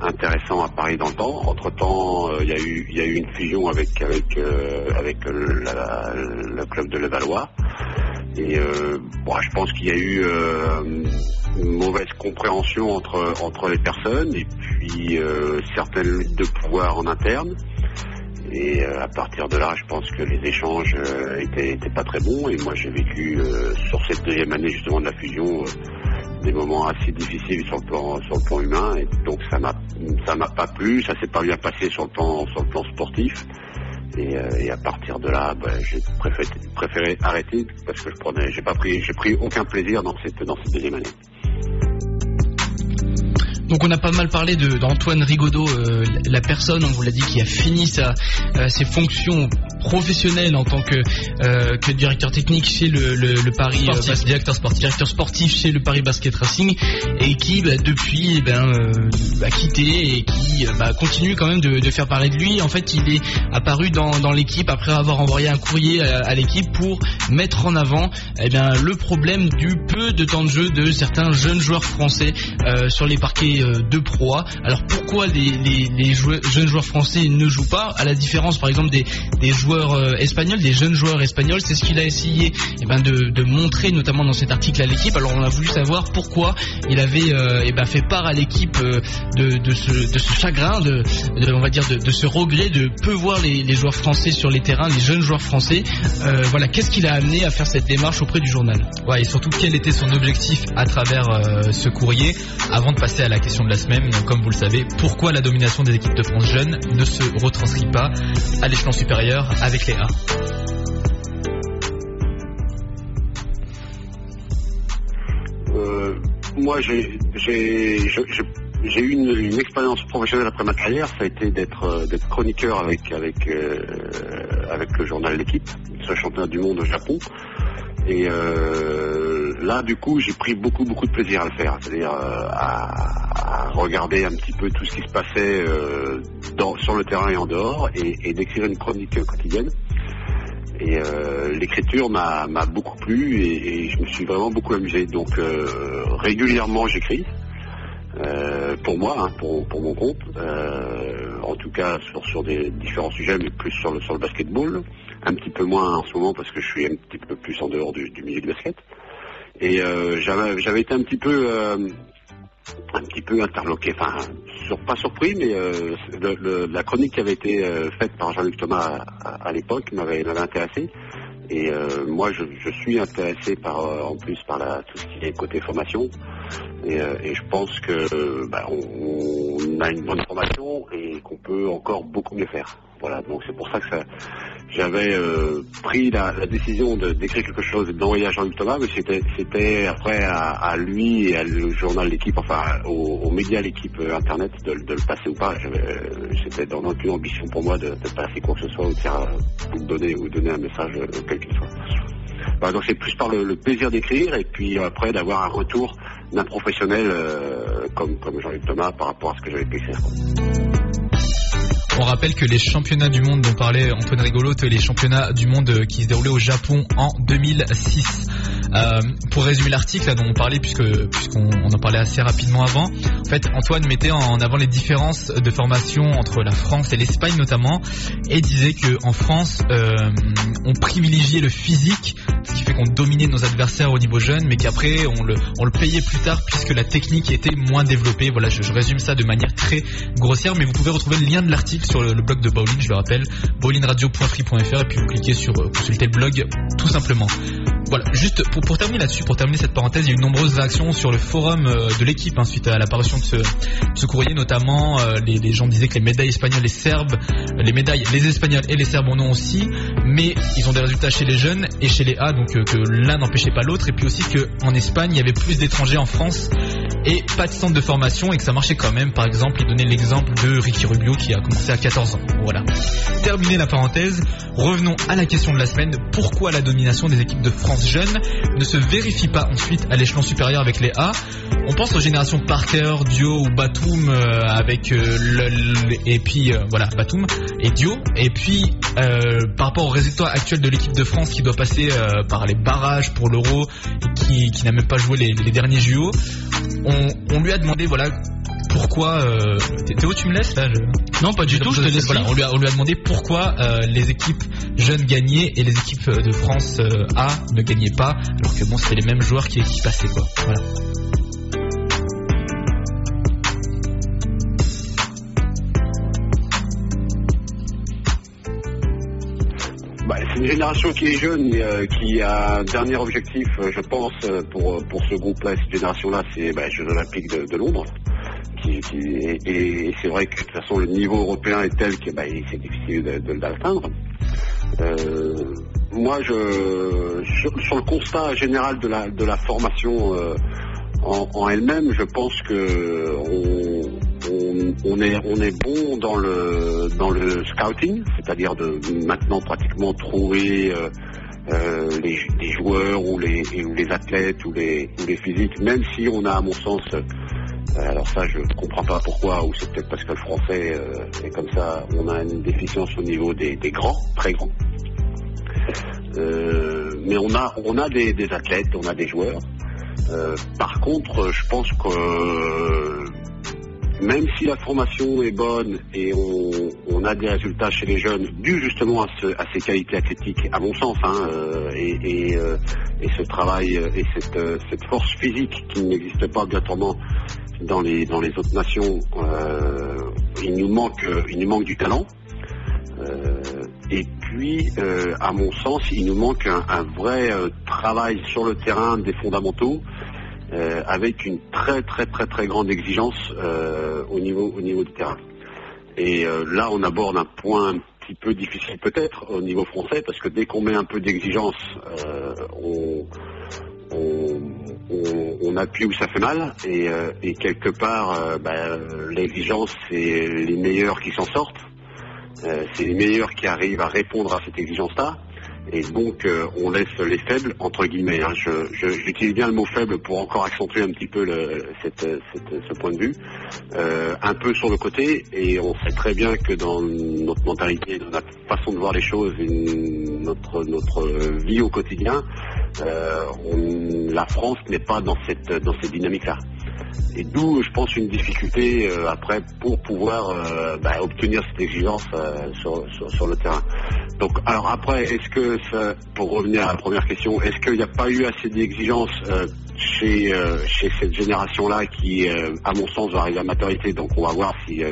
intéressant à Paris dans le temps. Entre temps, il y a eu il y a eu une fusion avec avec euh, avec euh, le club de Levallois. Et euh, bon, je pense qu'il y a eu euh, une mauvaise compréhension entre entre les personnes et puis euh, certaines luttes de pouvoir en interne. Et euh, à partir de là, je pense que les échanges euh, étaient, pas très bons. Et moi, j'ai vécu euh, sur cette deuxième année justement de la fusion des moments assez difficiles sur le plan sur le plan humain. Et donc ça m'a ça m'a pas plu. Ça s'est pas bien passé sur le plan sur le plan sportif. Et, et à partir de là, ben, j'ai préféré, préféré arrêter parce que je prenais, j'ai pas pris, j'ai pris aucun plaisir dans cette dans cette deuxième année. Donc on a pas mal parlé d'Antoine Rigaudot, euh, la personne, on vous l'a dit, qui a fini sa, euh, ses fonctions professionnel en tant que, euh, que directeur technique chez le, le, le Paris Sportif, Bas- directeur sportif. directeur sportif chez le Paris Basket Racing et qui bah, depuis eh ben, a quitté et qui bah, continue quand même de, de faire parler de lui. En fait, il est apparu dans, dans l'équipe après avoir envoyé un courrier à, à l'équipe pour mettre en avant eh bien, le problème du peu de temps de jeu de certains jeunes joueurs français sur les parquets euh, de Pro A. Alors pourquoi les, jeunes joueurs français ne jouent pas À la différence par exemple des, joueurs euh, espagnols, des jeunes joueurs espagnols, c'est ce qu'il a essayé eh ben, de, montrer notamment dans cet article à l'équipe. Alors on a voulu savoir pourquoi il avait euh, eh ben, fait part à l'équipe de, ce, chagrin, de, on va dire de, ce regret de peu voir les, joueurs français sur les terrains, les jeunes joueurs français. Voilà, qu'est-ce qui l'a amené à faire cette démarche auprès du journal? Ouais, et surtout quel était son objectif à travers ce courrier avant de passer à la question? De la semaine, comme vous le savez, pourquoi la domination des équipes de France jeunes ne se retranscrit pas à l'échelon supérieur avec les A Euh, moi, j'ai eu une, expérience professionnelle après ma carrière. Ça a été d'être euh, chroniqueur euh, avec le journal L'équipe, ce championnat du monde au Japon. Là, du coup, j'ai pris beaucoup beaucoup de plaisir à le faire, c'est-à-dire euh, à, à regarder un petit peu tout ce qui se passait euh, dans, sur le terrain et en dehors, et, et d'écrire une chronique quotidienne. Et euh, l'écriture m'a beaucoup plu et, et je me suis vraiment beaucoup amusé. Donc euh, régulièrement j'écris. euh, pour moi, hein, pour, pour mon compte, euh, en tout cas sur, sur des différents sujets, mais plus sur le, sur le basketball, un petit peu moins en ce moment parce que je suis un petit peu plus en dehors du, du milieu du basket. Et euh, j'avais été un petit peu euh, un petit peu interloqué, enfin pas surpris, mais euh, la chronique qui avait été faite par Jean-Luc Thomas à, l'époque m'avait m'avait intéressé. Et moi, je, suis intéressé par, en plus par la, tout ce qui est côté formation. Et, je pense que bah, on a une bonne formation et qu'on peut encore beaucoup mieux faire. Voilà, donc c'est pour ça que j'avais euh, pris la, décision d'écrire quelque chose et de l'envoyer à Jean-Luc Thomas, mais c'était après à, lui et le journal l'équipe, enfin aux, aux médias l'équipe euh, internet de, le passer ou pas. Euh, C'était dans aucune ambition pour moi de, passer quoi que ce soit ou de faire ou donner donner un message quel qu'il soit. Voilà, donc c'est plus par le, plaisir d'écrire et puis après d'avoir un retour d'un professionnel comme, comme Jean-Luc Thomas par rapport à ce que j'avais pu écrire. On rappelle que les championnats du monde dont parlait Antoine Rigolo, les championnats du monde euh, qui se déroulaient au Japon en 2006. Euh, pour résumer l'article dont on parlait, puisque puisqu'on on en parlait assez rapidement avant, en fait Antoine mettait en avant les différences de formation entre la France et l'Espagne notamment, et disait que en France euh, on privilégiait le physique, ce qui fait qu'on dominait nos adversaires au niveau jeune, mais qu'après on le, payait plus tard puisque la technique était moins développée. Voilà, je résume ça de manière très grossière, mais vous pouvez retrouver le lien de l'article sur le, blog de Bowling, je le rappelle, bowlingradio.free.fr et puis vous cliquez sur euh, consulter le blog tout simplement. Voilà, juste pour, terminer là-dessus, pour terminer cette parenthèse, il y a eu de nombreuses réactions sur le forum euh, de l'équipe hein, suite à l'apparition de ce, ce courrier, notamment euh, les, les gens disaient que les médailles espagnoles et serbes, les médailles, les espagnols et les serbes en ont aussi, mais ils ont des résultats chez les jeunes et chez les A, donc que l'un n'empêchait pas l'autre, et puis aussi qu'en Espagne, il y avait plus d'étrangers en France et pas de centre de formation et que ça marchait quand même. Par exemple, il donnait l'exemple de Ricky Rubio qui a commencé à 14 ans. Voilà. Terminé la parenthèse, revenons à la question de la semaine. Pourquoi la domination des équipes de France jeunes ne se vérifie pas ensuite à l'échelon supérieur avec les A? On pense aux générations Parker, Dio ou Batum euh, avec euh, le, le- et puis euh, voilà Batum et Dio. Et puis euh, par rapport aux résultats actuels de l'équipe de France qui doit passer par les barrages pour l'Euro et qui, qui n'a même pas joué les, les derniers JO, on, on lui a demandé voilà pourquoi euh, Théo tu me laisses là je... Non, pas du tout, je te laisse voilà, on lui, a, on lui a demandé pourquoi les équipes jeunes gagnaient et les équipes de France A ne gagnaient pas alors que bon c'était les mêmes joueurs qui, qui passaient quoi. Voilà une génération qui est jeune, mais euh, qui a un dernier objectif, euh, je pense, euh, pour, pour ce groupe-là, cette génération-là, c'est bah, les Jeux Olympiques de, Londres. Et et c'est vrai que de toute façon, le niveau européen est tel que bah, c'est difficile de. Euh, moi, je, sur, le constat général de la, de la formation en, elle-même, je pense que on, est, on est bon dans le, dans le scouting, c'est-à-dire de maintenant pratiquement trouver euh, euh, les, joueurs ou les, ou les athlètes ou les, ou les physiques, même si on a à mon sens, euh, alors ça je comprends pas pourquoi, ou c'est peut-être parce que le français est comme ça, on a une déficience au niveau des, des grands, très grands. Mais on a, on a des, athlètes, on a des joueurs. Par contre, je pense que même si la formation est bonne et on, a des résultats chez les jeunes, dû justement à, ce- à ces qualités athlétiques, à mon sens, hein, euh, euh, et ce travail euh, et cette, force physique qui n'existe pas obligatoirement dans les autres nations, il nous manque du talent. Et puis, à mon sens, il nous manque un, vrai travail sur le terrain des fondamentaux, euh, avec une très très très très grande exigence euh, au niveau au niveau du terrain. Et euh, là, on aborde un point un petit peu difficile peut-être au niveau français, parce que dès qu'on met un peu d'exigence, on, on, on- appuie où ça fait mal, et, quelque part, bah, l'exigence, c'est les meilleurs qui s'en sortent. C'est les meilleurs qui arrivent à répondre à cette exigence-là. Et donc, euh, on laisse les faibles, entre guillemets. hein. J'utilise bien le mot faible pour encore accentuer un petit peu le- cette- cette- ce point de vue. Euh, un peu sur le côté, et on sait très bien que dans notre mentalité, dans notre façon de voir les choses, et notre, notre vie au quotidien, euh, on- la France n'est pas dans cette, dans cette dynamique-là. Et d'où, je pense, une difficulté euh, après pour pouvoir euh, bah, obtenir cette exigence euh, sur, sur, sur le terrain. Donc, alors après, est-ce que, ça, pour revenir à la première question, est-ce qu'il n'y a pas eu assez d'exigence euh, chez, euh, chez cette génération-là qui, euh, à mon sens, va arriver à maturité Donc, on va voir si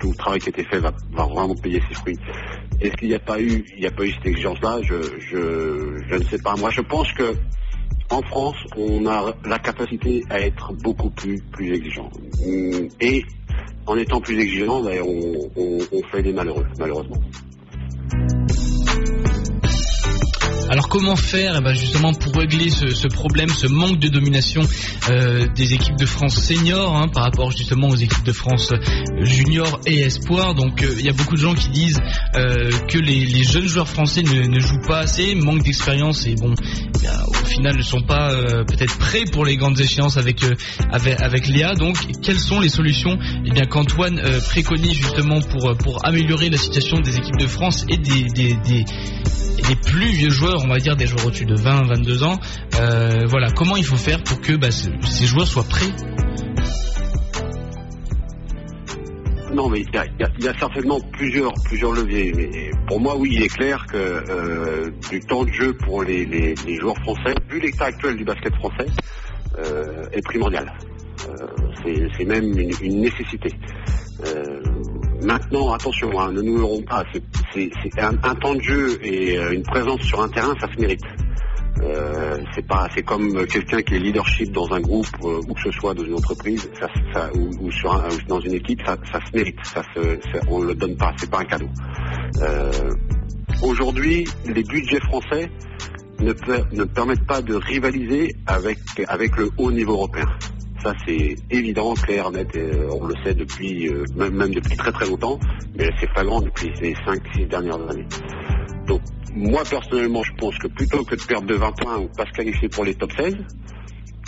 tout le travail qui a été fait va, va vraiment payer ses fruits. Est-ce qu'il n'y a pas eu, il n'y a pas eu cette exigence-là? Je, je, je ne sais pas. Moi, je pense que en France, on a la capacité à être beaucoup plus, plus exigeant. Et en étant plus exigeant, ben, on- on fait des malheureux, malheureusement. Alors comment faire eh ben, justement pour régler ce, problème, ce manque de domination euh, des équipes de France seniors hein, par rapport justement aux équipes de France junior et espoir. Donc euh, il y a beaucoup de gens qui disent euh, que les, jeunes joueurs français ne, jouent pas assez, manquent d'expérience et bon, eh au final ne sont pas euh, peut-être prêts pour les grandes échéances avec euh, avec, Léa. Donc quelles sont les solutions Eh bien qu'Antoine euh, préconise justement pour améliorer la situation des équipes de France et des plus vieux joueurs, on va dire des joueurs au-dessus de 20, 22 ans. Euh, voilà, comment il faut faire pour que bah, ce- ces joueurs soient prêts? Non, mais il y a, certainement plusieurs, plusieurs leviers. Pour moi, oui, il est clair que euh, du temps de jeu pour les, joueurs français, vu l'état actuel du basket français, euh, est primordial. C'est- même une, nécessité. Maintenant, attention, hein, ne nous leurrons pas. C'est- un, temps de jeu et euh, une présence sur un terrain, ça se mérite. Euh, c'est comme quelqu'un qui est leadership dans un groupe euh, ou que ce soit dans une entreprise, ou, dans une équipe, ça, se mérite. Ça se, on le donne pas, c'est pas un cadeau. Aujourd'hui, les budgets français ne, per- ne permettent pas de rivaliser avec le haut niveau européen. Ça, c'est évident, clair, net, et, euh, on le sait depuis, euh, même, depuis très très longtemps, mais c'est flagrant depuis ces 5-6 dernières années. Donc, moi, personnellement, je pense que plutôt que de perdre de 20 points ou pas se qualifier pour les top 16,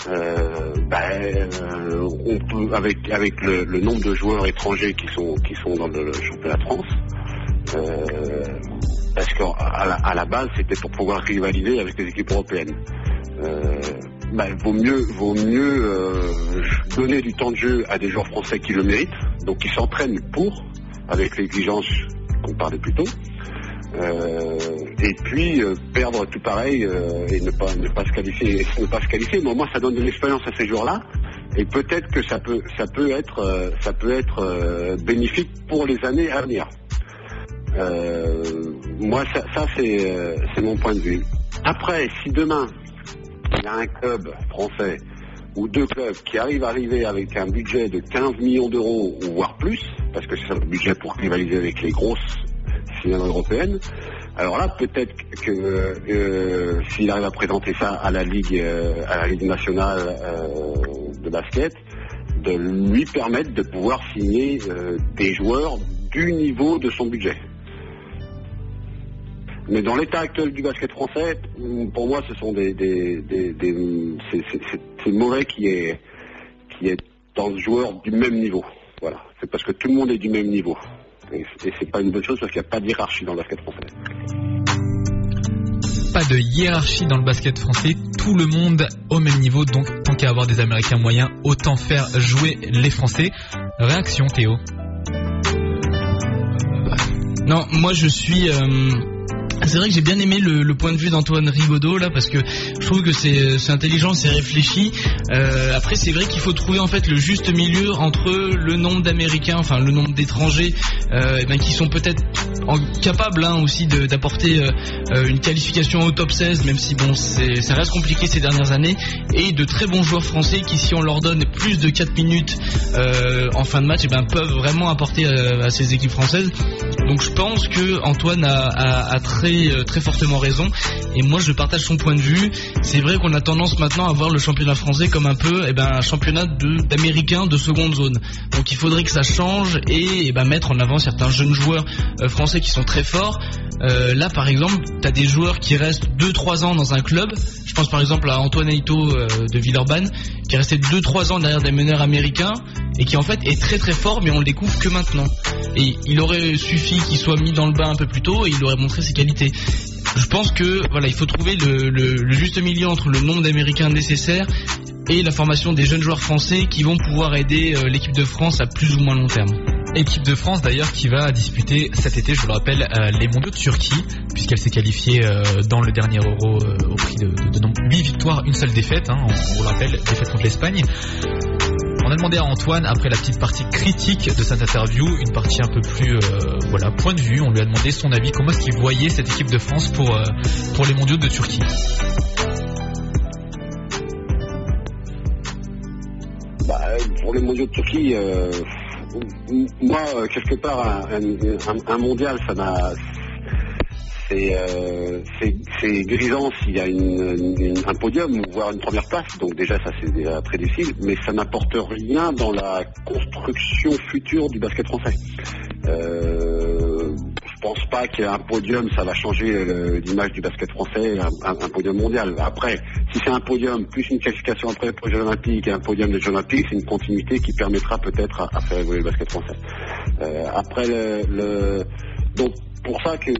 euh, ben, on peut, avec, avec le, nombre de joueurs étrangers qui sont, qui sont dans le championnat de France, parce qu'à la, base, c'était pour pouvoir rivaliser avec les équipes européennes. Ben, vaut mieux, vaut mieux euh, donner du temps de jeu à des joueurs français qui le méritent, donc qui s'entraînent pour, avec l'exigence qu'on parlait plus tôt. Euh, et puis euh, perdre tout pareil euh, et ne pas ne pas se qualifier ne pas se qualifier mais au moins ça donne de l'expérience à ces joueurs là et peut-être que ça peut ça peut être euh, ça peut être euh, bénéfique pour les années à venir Euh, moi ça, ça, c'est c'est mon point de vue après si demain il y a un club français ou deux clubs qui arrivent à arriver avec un budget de 15 millions d'euros ou voire plus parce que c'est le budget pour rivaliser avec les grosses finales européennes alors là, peut-être que euh, s'il arrive à présenter ça à la Ligue, euh, à la Ligue nationale euh, de basket, de lui permettre de pouvoir signer des joueurs du niveau de son budget. Mais dans l'état actuel du basket français, pour moi, ce sont des, des, des- des- c'est- mauvais qui est qui est dans ce joueur du même niveau. Voilà, c'est parce que tout le monde est du même niveau. Et, et c'est pas une bonne chose parce qu'il n'y a pas de hiérarchie dans le basket français. Pas de hiérarchie dans le basket français, tout le monde au même niveau, donc tant qu'à avoir des Américains moyens, autant faire jouer les Français. Réaction Théo Non, moi je suis. euh, C'est vrai que j'ai bien aimé le, point de vue d'Antoine Rigaudot là parce que je trouve que c'est c'est intelligent, c'est réfléchi. Euh, après c'est vrai qu'il faut trouver en fait le juste milieu entre le nombre d'Américains, enfin le nombre d'étrangers, euh, eh ben, qui sont peut-être capables hein, aussi d'apporter euh, euh, une qualification au top 16, même si bon ça reste compliqué ces dernières années, et de très bons joueurs français qui si on leur donne plus de 4 minutes euh, en fin de match, eh ben, peuvent vraiment apporter euh, à ces équipes françaises. Donc je pense que Antoine a très euh, très fortement raison et moi je partage son point de vue. C'est vrai qu'on a tendance maintenant à voir le championnat français comme un peu eh ben, un championnat de- d'américains de, seconde zone. Donc il faudrait que ça change et, eh ben, mettre en avant certains jeunes joueurs euh, français qui sont très forts. Euh, là par exemple, tu as des joueurs qui restent 2-3 ans dans un club. Je pense par exemple à Antoine Aito de Villeurbanne qui est resté 2-3 ans derrière des meneurs américains et qui en fait est très très fort mais on le découvre que maintenant. Et il aurait suffi qu'il soit mis dans le bain un peu plus tôt et il aurait montré ses qualités. Je pense que voilà, il faut trouver le, juste milieu entre le nombre d'Américains nécessaires et la formation des jeunes joueurs français qui vont pouvoir aider euh, l'équipe de France à plus ou moins long terme. Équipe de France d'ailleurs qui va disputer cet été, je le rappelle, euh, les mondiaux de Turquie, puisqu'elle s'est qualifiée euh, dans le dernier Euro au prix de, de, de 8 victoires, une seule défaite, hein, on, le rappelle, défaite contre l'Espagne. On a demandé à Antoine, après la petite partie critique de cette interview, une partie un peu plus euh, voilà point de vue, on lui a demandé son avis, comment est-ce qu'il voyait cette équipe de France pour, euh, pour les mondiaux de Turquie? Bah, pour les mondiaux de Turquie, euh, moi, quelque part, un- un mondial, ça m'a. C'est euh, c'est- grisant s'il y a un podium voire une première place, donc déjà ça c'est déjà très difficile, mais ça n'apporte rien dans la construction future du basket français. Euh, je pense pas qu'un podium ça va changer euh, l'image du basket français, un, podium mondial. Après, si c'est un podium plus une qualification après les Jeux Olympiques et un podium des Jeux Olympiques, c'est une continuité qui permettra peut-être à, faire évoluer le basket français. Euh, après le- donc pour ça que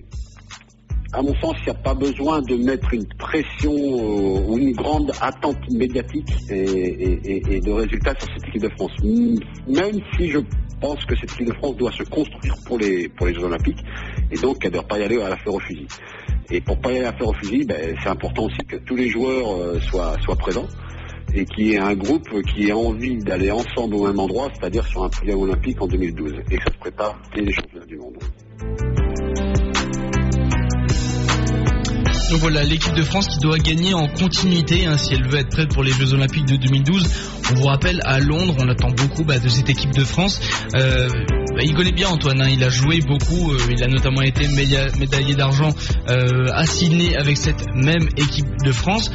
à mon sens, il n'y a pas besoin de mettre une pression euh, ou une grande attente médiatique et, de résultats sur cette équipe de France. Même si je pense que cette équipe de France doit se construire pour les, Jeux Olympiques et donc qu'elle ne doit pas y aller à la fleur au fusil. Et pour pas y aller à la fleur au fusil, ben, c'est important aussi que tous les joueurs euh, soient, présents et qu'il y ait un groupe qui ait envie d'aller ensemble au même endroit, c'est-à-dire sur un podium olympique en 2012 et ça se prépare dès les championnats du monde. Donc voilà, l'équipe de France qui doit gagner en continuité hein, si elle veut être prête pour les Jeux Olympiques de 2012. On vous rappelle, à Londres, on attend beaucoup bah, de cette équipe de France. Euh, bah, il connaît bien Antoine, hein, il a joué beaucoup, euh, il a notamment été médaillé d'argent euh, à Sydney avec cette même équipe de France.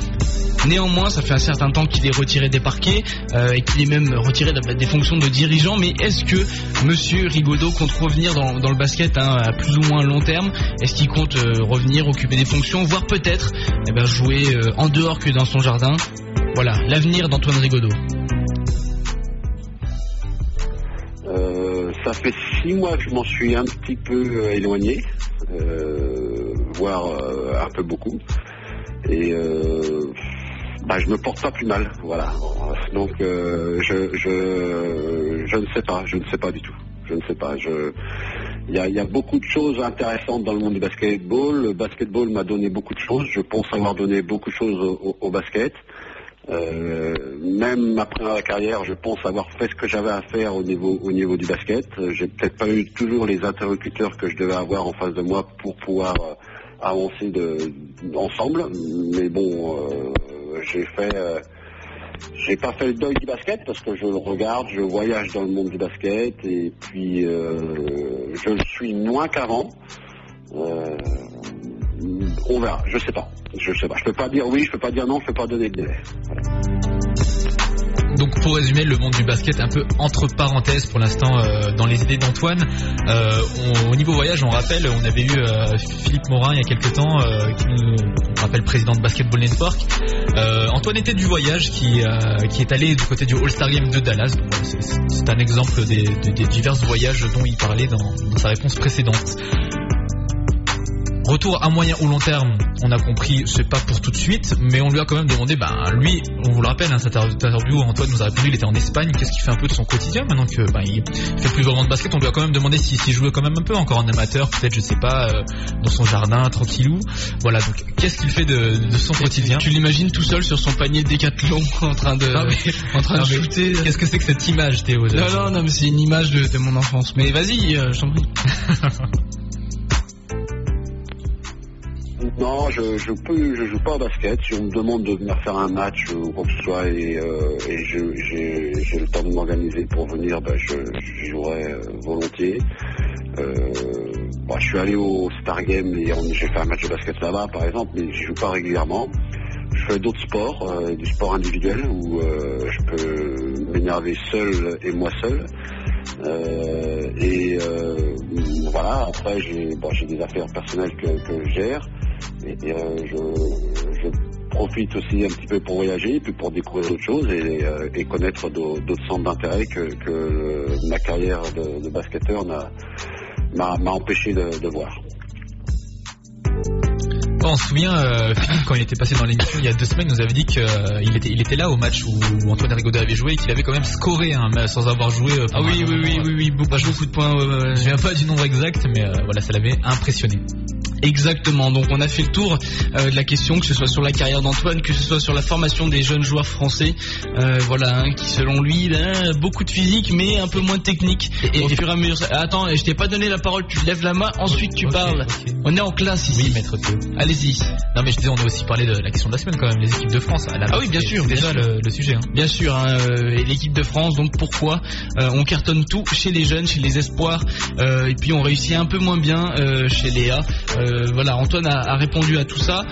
Néanmoins, ça fait un certain temps qu'il est retiré des parquets euh, et qu'il est même retiré de- des fonctions de dirigeant. Mais est-ce que Monsieur Rigaudot compte revenir dans, le basket hein, à plus ou moins long terme? Est-ce qu'il compte revenir occuper des fonctions, voire peut-être eh ben, jouer en dehors que dans son jardin? Voilà, l'avenir d'Antoine Rigaudot. Ça fait six mois que je m'en suis un petit peu euh, éloigné, euh, voire euh, un peu beaucoup. Et euh, bah, je me porte pas plus mal, voilà. Donc je, je, je ne sais pas, je ne sais pas du tout. Je ne sais pas. Il y a, il y a beaucoup de choses intéressantes dans le monde du basketball. Le basketball m'a donné beaucoup de choses. Je pense avoir donné beaucoup de choses au basket. Euh, même après la carrière, je pense avoir fait ce que j'avais à faire au niveau au niveau du basket. Euh, J'ai peut-être pas eu toujours les interlocuteurs que je devais avoir en face de moi pour pouvoir euh, avancer ensemble. Mais bon, j'ai fait. j'ai pas fait le deuil du basket parce que je le regarde, je voyage dans le monde du basket et puis je le suis moins qu'avant. On verra, je sais pas. Je sais pas. Je peux pas dire oui, je peux pas dire non, je peux pas donner de délai. Donc pour résumer, le monde du basket un peu entre parenthèses pour l'instant euh, dans les idées d'Antoine. Euh, au niveau voyage, on rappelle, on avait eu euh, Philippe Morin il y a quelques temps, qui nous on rappelle président de Basketball Network. Antoine était du voyage qui, qui est allé du côté du All-Star Game de Dallas. C'est- un exemple des, divers voyages dont il parlait dans sa réponse précédente. Retour à moyen ou long terme, on a compris, c'est pas pour tout de suite, mais on lui a quand même demandé, ben lui, on vous le rappelle, hein, cette interview, Antoine nous a répondu, il était en Espagne, qu'est-ce qu'il fait un peu de son quotidien maintenant que ben, il fait plus vraiment de basket, on lui a quand même demandé s'il s'il jouait quand même un peu encore en amateur, peut-être je sais pas, euh, dans son jardin, tranquillou. Voilà, donc qu'est-ce qu'il fait de, de son quotidien? Tu l'imagines tout seul sur son panier décathlon [LAUGHS] en train de, Non, mais- en train non, de shooter. Qu'est-ce que c'est que cette image, Théo Non, non, non, mais c'est une image de, de mon enfance. Mais vas-y, euh, je t'en prie. [LAUGHS] Non, je, je peux, je joue pas au basket. Si on me demande de venir faire un match ou quoi que ce soit et, euh, et je- j'ai le temps de m'organiser pour venir, ben je, j'y jouerai euh, volontiers. Euh, bon, je suis allé au Star Game et j'ai fait un match de basket là-bas, par exemple, mais je joue pas régulièrement. Je fais d'autres sports, euh, du sport individuel où euh, je peux m'énerver seul et moi seul. Euh, et euh, voilà, après j'ai bon, des affaires personnelles que, que je gère. Et, euh, je, je profite aussi un petit peu pour voyager, puis pour découvrir d'autres choses et, euh, et connaître d'au- d'autres centres d'intérêt que, que euh, ma carrière de, de basketteur m'a empêché de, de voir. Bon, on se souvient, euh, Philippe, quand il était passé dans l'émission il y a deux semaines, nous avait dit qu'il était, il était là au match où, où Antoine Rigaudot avait joué et qu'il avait quand même scoré hein, mais sans avoir joué. euh, Ah oui, un oui, moment, oui, oui, oui, beaucoup, beaucoup de points. Je me souviens pas du nombre exact, mais euh, voilà, ça l'avait impressionné. Exactement. Donc on a fait le tour euh, de la question, que ce soit sur la carrière d'Antoine, que ce soit sur la formation des jeunes joueurs français. Euh, voilà, hein, qui selon lui, ben, beaucoup de physique, mais un peu moins de technique. Et, au fur et à mesure. Attends, je t'ai pas donné la parole. Tu lèves la main, ensuite tu parles. On est en classe ici. Oui, maître Théo. Allez-y. Non, mais je disais, on a aussi parlé de la question de la semaine quand même, les équipes de France. La Ah oui, bien sûr, bien déjà sûr. le, le sujet. Hein. Bien sûr, hein, euh, et l'équipe de France, donc pourquoi euh, on cartonne tout chez les jeunes, chez les espoirs, et puis on réussit un peu moins bien chez Léa. Voilà, Antoine a, a répondu à tout ça.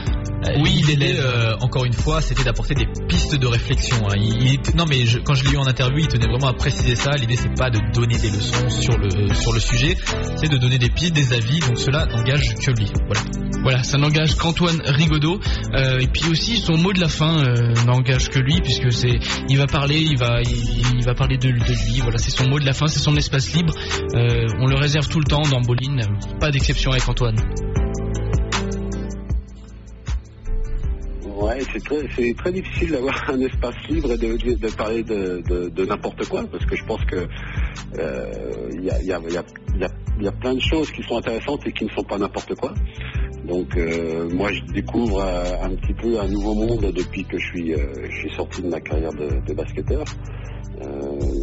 Euh, Oui, il élève. euh, encore une fois, c'était d'apporter des pistes de réflexion. hein. Il- il était- non, mais je- quand je l'ai eu en interview, il tenait vraiment à préciser ça. L'idée, c'est pas de donner des leçons sur le sur le sujet, c'est de donner des pistes, des avis. Donc cela n'engage que lui. Voilà. Voilà, ça n'engage qu'Antoine Rigaudot. Euh, et puis aussi son mot de la fin euh, n'engage que lui puisque c'est, il va parler, il va, il, il va parler de, de lui. Voilà, c'est son mot de la fin, c'est son espace libre. Euh, on le réserve tout le temps dans Boline. Pas d'exception avec Antoine. Ouais, c'est très, difficile d'avoir [LAUGHS] un espace libre et de, de- de parler de, n'importe quoi, parce que je pense que euh, il y, a, il y, a, il y, a, il y a- il y a plein de choses qui sont intéressantes et qui ne sont pas n'importe quoi. Donc euh, moi, je découvre euh, un petit peu un nouveau monde depuis que je suis, euh, je suis sorti de ma carrière de, basketteur. Euh,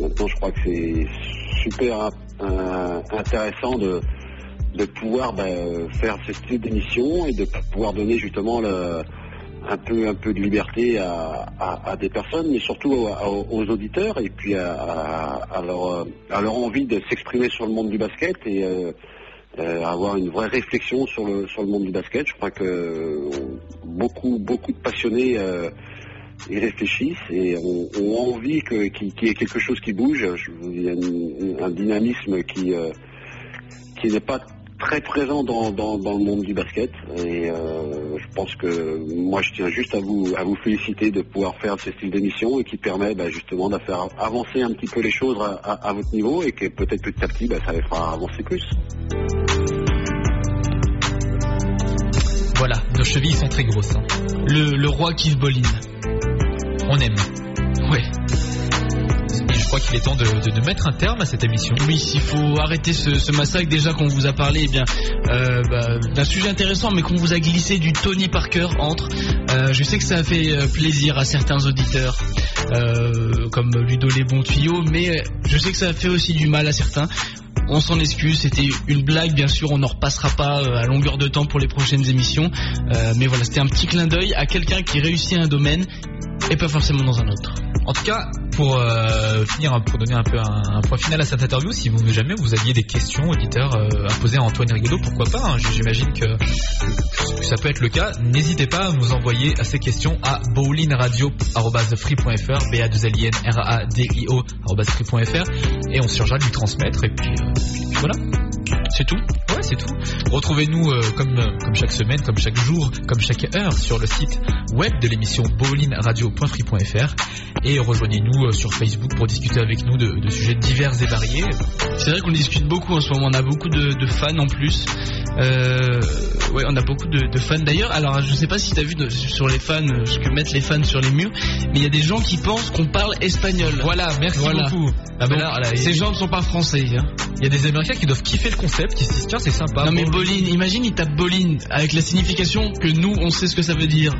maintenant, je crois que c'est super euh, intéressant de de pouvoir ben, faire ce style d'émission et de pouvoir donner justement le, un peu un peu de liberté à, à- à des personnes, mais surtout aux auditeurs et puis à, à- leur, leur envie de s'exprimer sur le monde du basket et euh, euh, avoir une vraie réflexion sur le sur le monde du basket. Je crois que beaucoup beaucoup de passionnés euh, y réfléchissent et ont, ont envie qu'il y ait quelque chose qui bouge. Il y a un dynamisme qui euh, qui n'est pas très présent dans, dans, le monde du basket et euh, je pense que moi je tiens juste à vous à vous féliciter de pouvoir faire ce style d'émission et qui permet bah, justement de faire avancer un petit peu les choses à, votre niveau et que peut-être petit à petit bah, ça les fera avancer plus. Voilà, nos chevilles sont très grosses. hein. Le, le roi Keith Boline. On aime. Ouais. Crois qu'il est temps de, mettre un terme à cette émission. Oui, s'il faut arrêter ce, massacre, déjà qu'on vous a parlé eh bien euh, bah, d'un sujet intéressant, mais qu'on vous a glissé du Tony Parker entre. Euh, je sais que ça a fait euh, plaisir à certains auditeurs, euh, comme Ludo les bons tuyaux, mais je sais que ça a fait aussi du mal à certains. On s'en excuse, c'était une blague, bien sûr, on n'en repassera pas à longueur de temps pour les prochaines émissions. Mais voilà, c'était un petit clin d'œil à quelqu'un qui réussit un domaine et pas forcément dans un autre. En tout cas, pour euh, finir, pour donner un peu un, point final à cette interview, si vous jamais vous aviez des questions auditeurs euh, à poser à Antoine Rigaudot, pourquoi pas hein, J'imagine que, ça peut être le cas. N'hésitez pas à nous envoyer ces questions à bowlinradio@free.fr, b a 2 l i n r a d i et on se chargera de lui transmettre et puis, euh, puis voilà. C'est tout Ouais, c'est tout. Retrouvez-nous euh, comme, euh, comme chaque semaine, comme chaque jour, comme chaque heure sur le site web de l'émission bowlinradio.free.fr et rejoignez-nous euh, sur Facebook pour discuter avec nous de, de sujets divers et variés. C'est vrai qu'on discute beaucoup en ce moment, on a beaucoup de, de fans en plus. Euh, ouais, on a beaucoup de, de fans d'ailleurs. Alors, je sais pas si t'as vu de- sur les fans, ce que mettent les fans sur les murs, mais il y a des gens qui pensent qu'on parle espagnol. Voilà, merci Voilà. beaucoup. Ah ben Donc, là, là, ces gens ne sont pas français. hein. il y a des Américains qui doivent kiffer le concept, qui se disent tiens c'est sympa. non mais Bolin, imagine il tape Bolin avec la signification que nous on sait ce que ça veut dire.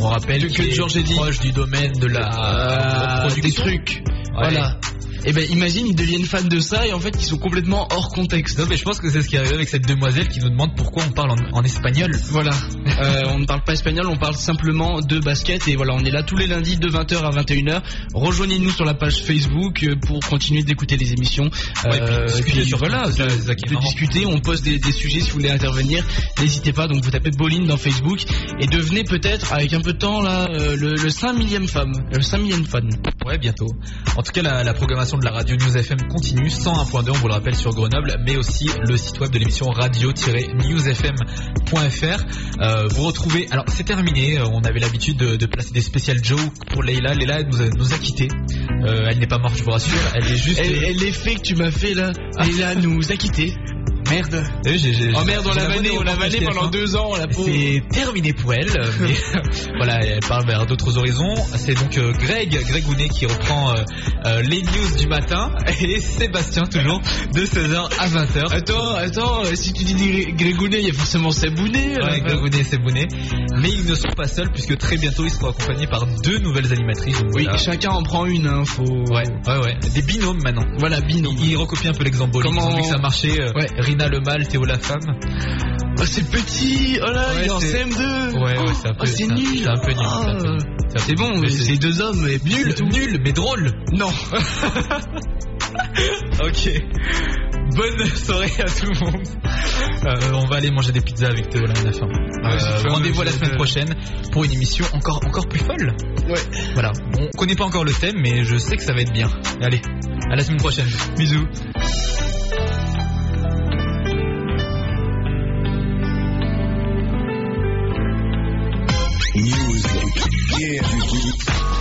On rappelle que- que est Georges dit. proche du domaine de la Euh, production. des trucs. Ouais. Voilà. Et ben imagine ils deviennent fans de ça et en fait ils sont complètement hors contexte. Non mais je pense que c'est ce qui est arrivé avec cette demoiselle qui nous demande pourquoi on parle en, en espagnol. Voilà. [LAUGHS] Euh, on ne parle pas espagnol, on parle simplement de basket et voilà, on est là tous les lundis de 20h à 21h. Rejoignez-nous sur la page Facebook euh, pour continuer d'écouter les émissions. Ouais, et puis voilà, de, de discuter, on poste des, des sujets si vous voulez intervenir. N'hésitez pas, donc vous tapez Bolin dans Facebook et devenez peut-être avec un peu de temps là euh, le, le 5 millième femme, le 5 millième fan. Ouais, bientôt. En tout cas, la, la programmation de la radio News FM continue, 101.2, on vous le rappelle, sur Grenoble, mais aussi le site web de l'émission radio-newsfm.fr. Euh, vous retrouvez, alors c'est terminé, euh, on avait l'habitude de, de placer des spécial jokes pour Leila. Leila nous a, nous a quittés. Euh, elle n'est pas morte, je vous rassure, elle est juste... Et, et l'effet que tu m'as fait là, et là nous a quittés. Merde. T'as vu, j'ai- j'ai- Oh merde, on l'a vanné, on l'a vanné pendant TF1. deux ans, la pauvre. C'est terminé pour elle, mais [LAUGHS] [LAUGHS] voilà, elle part vers d'autres horizons. C'est donc euh, Greg, Greg Gounet qui reprend euh, euh, les news du matin [LAUGHS] et Sébastien toujours de 16h à 20h. Attends, attends, si tu dis Gré- Grégounet, il y a forcément Sabounet. Ouais, Greg Gounet et Sébounet. Mais ils ne sont pas seuls puisque très bientôt ils seront accompagnés par deux nouvelles animatrices. Oui, voilà. chacun en prend une, hein, faut... Ouais, ouais, ouais. Des binômes maintenant. Voilà, binôme. Ils, ils recopient un peu l'exemple. Comment- Ils ont vu que ça marchait. euh, Ouais. Le mâle, Théo la femme. Oh, c'est petit, oh là, Ouais, il est en c'est- CM2. Ouais, ouais, c'est un Oh, peu. c'est un- nul. C'est un peu nul. Ah, peu. C'est bon, mais c'est- deux hommes, et Nul, nul, mais drôle. Non. [LAUGHS] Ok. Bonne soirée à tout le monde. Euh, on va aller manger des pizzas avec Théo là, on a faim. Ouais, Euh, Rendez-vous la semaine prochaine pour une émission encore encore plus folle. Ouais. Voilà. On connaît pas encore le thème, mais je sais que ça va être bien. Allez, à la semaine prochaine. Bisous. music. Yeah.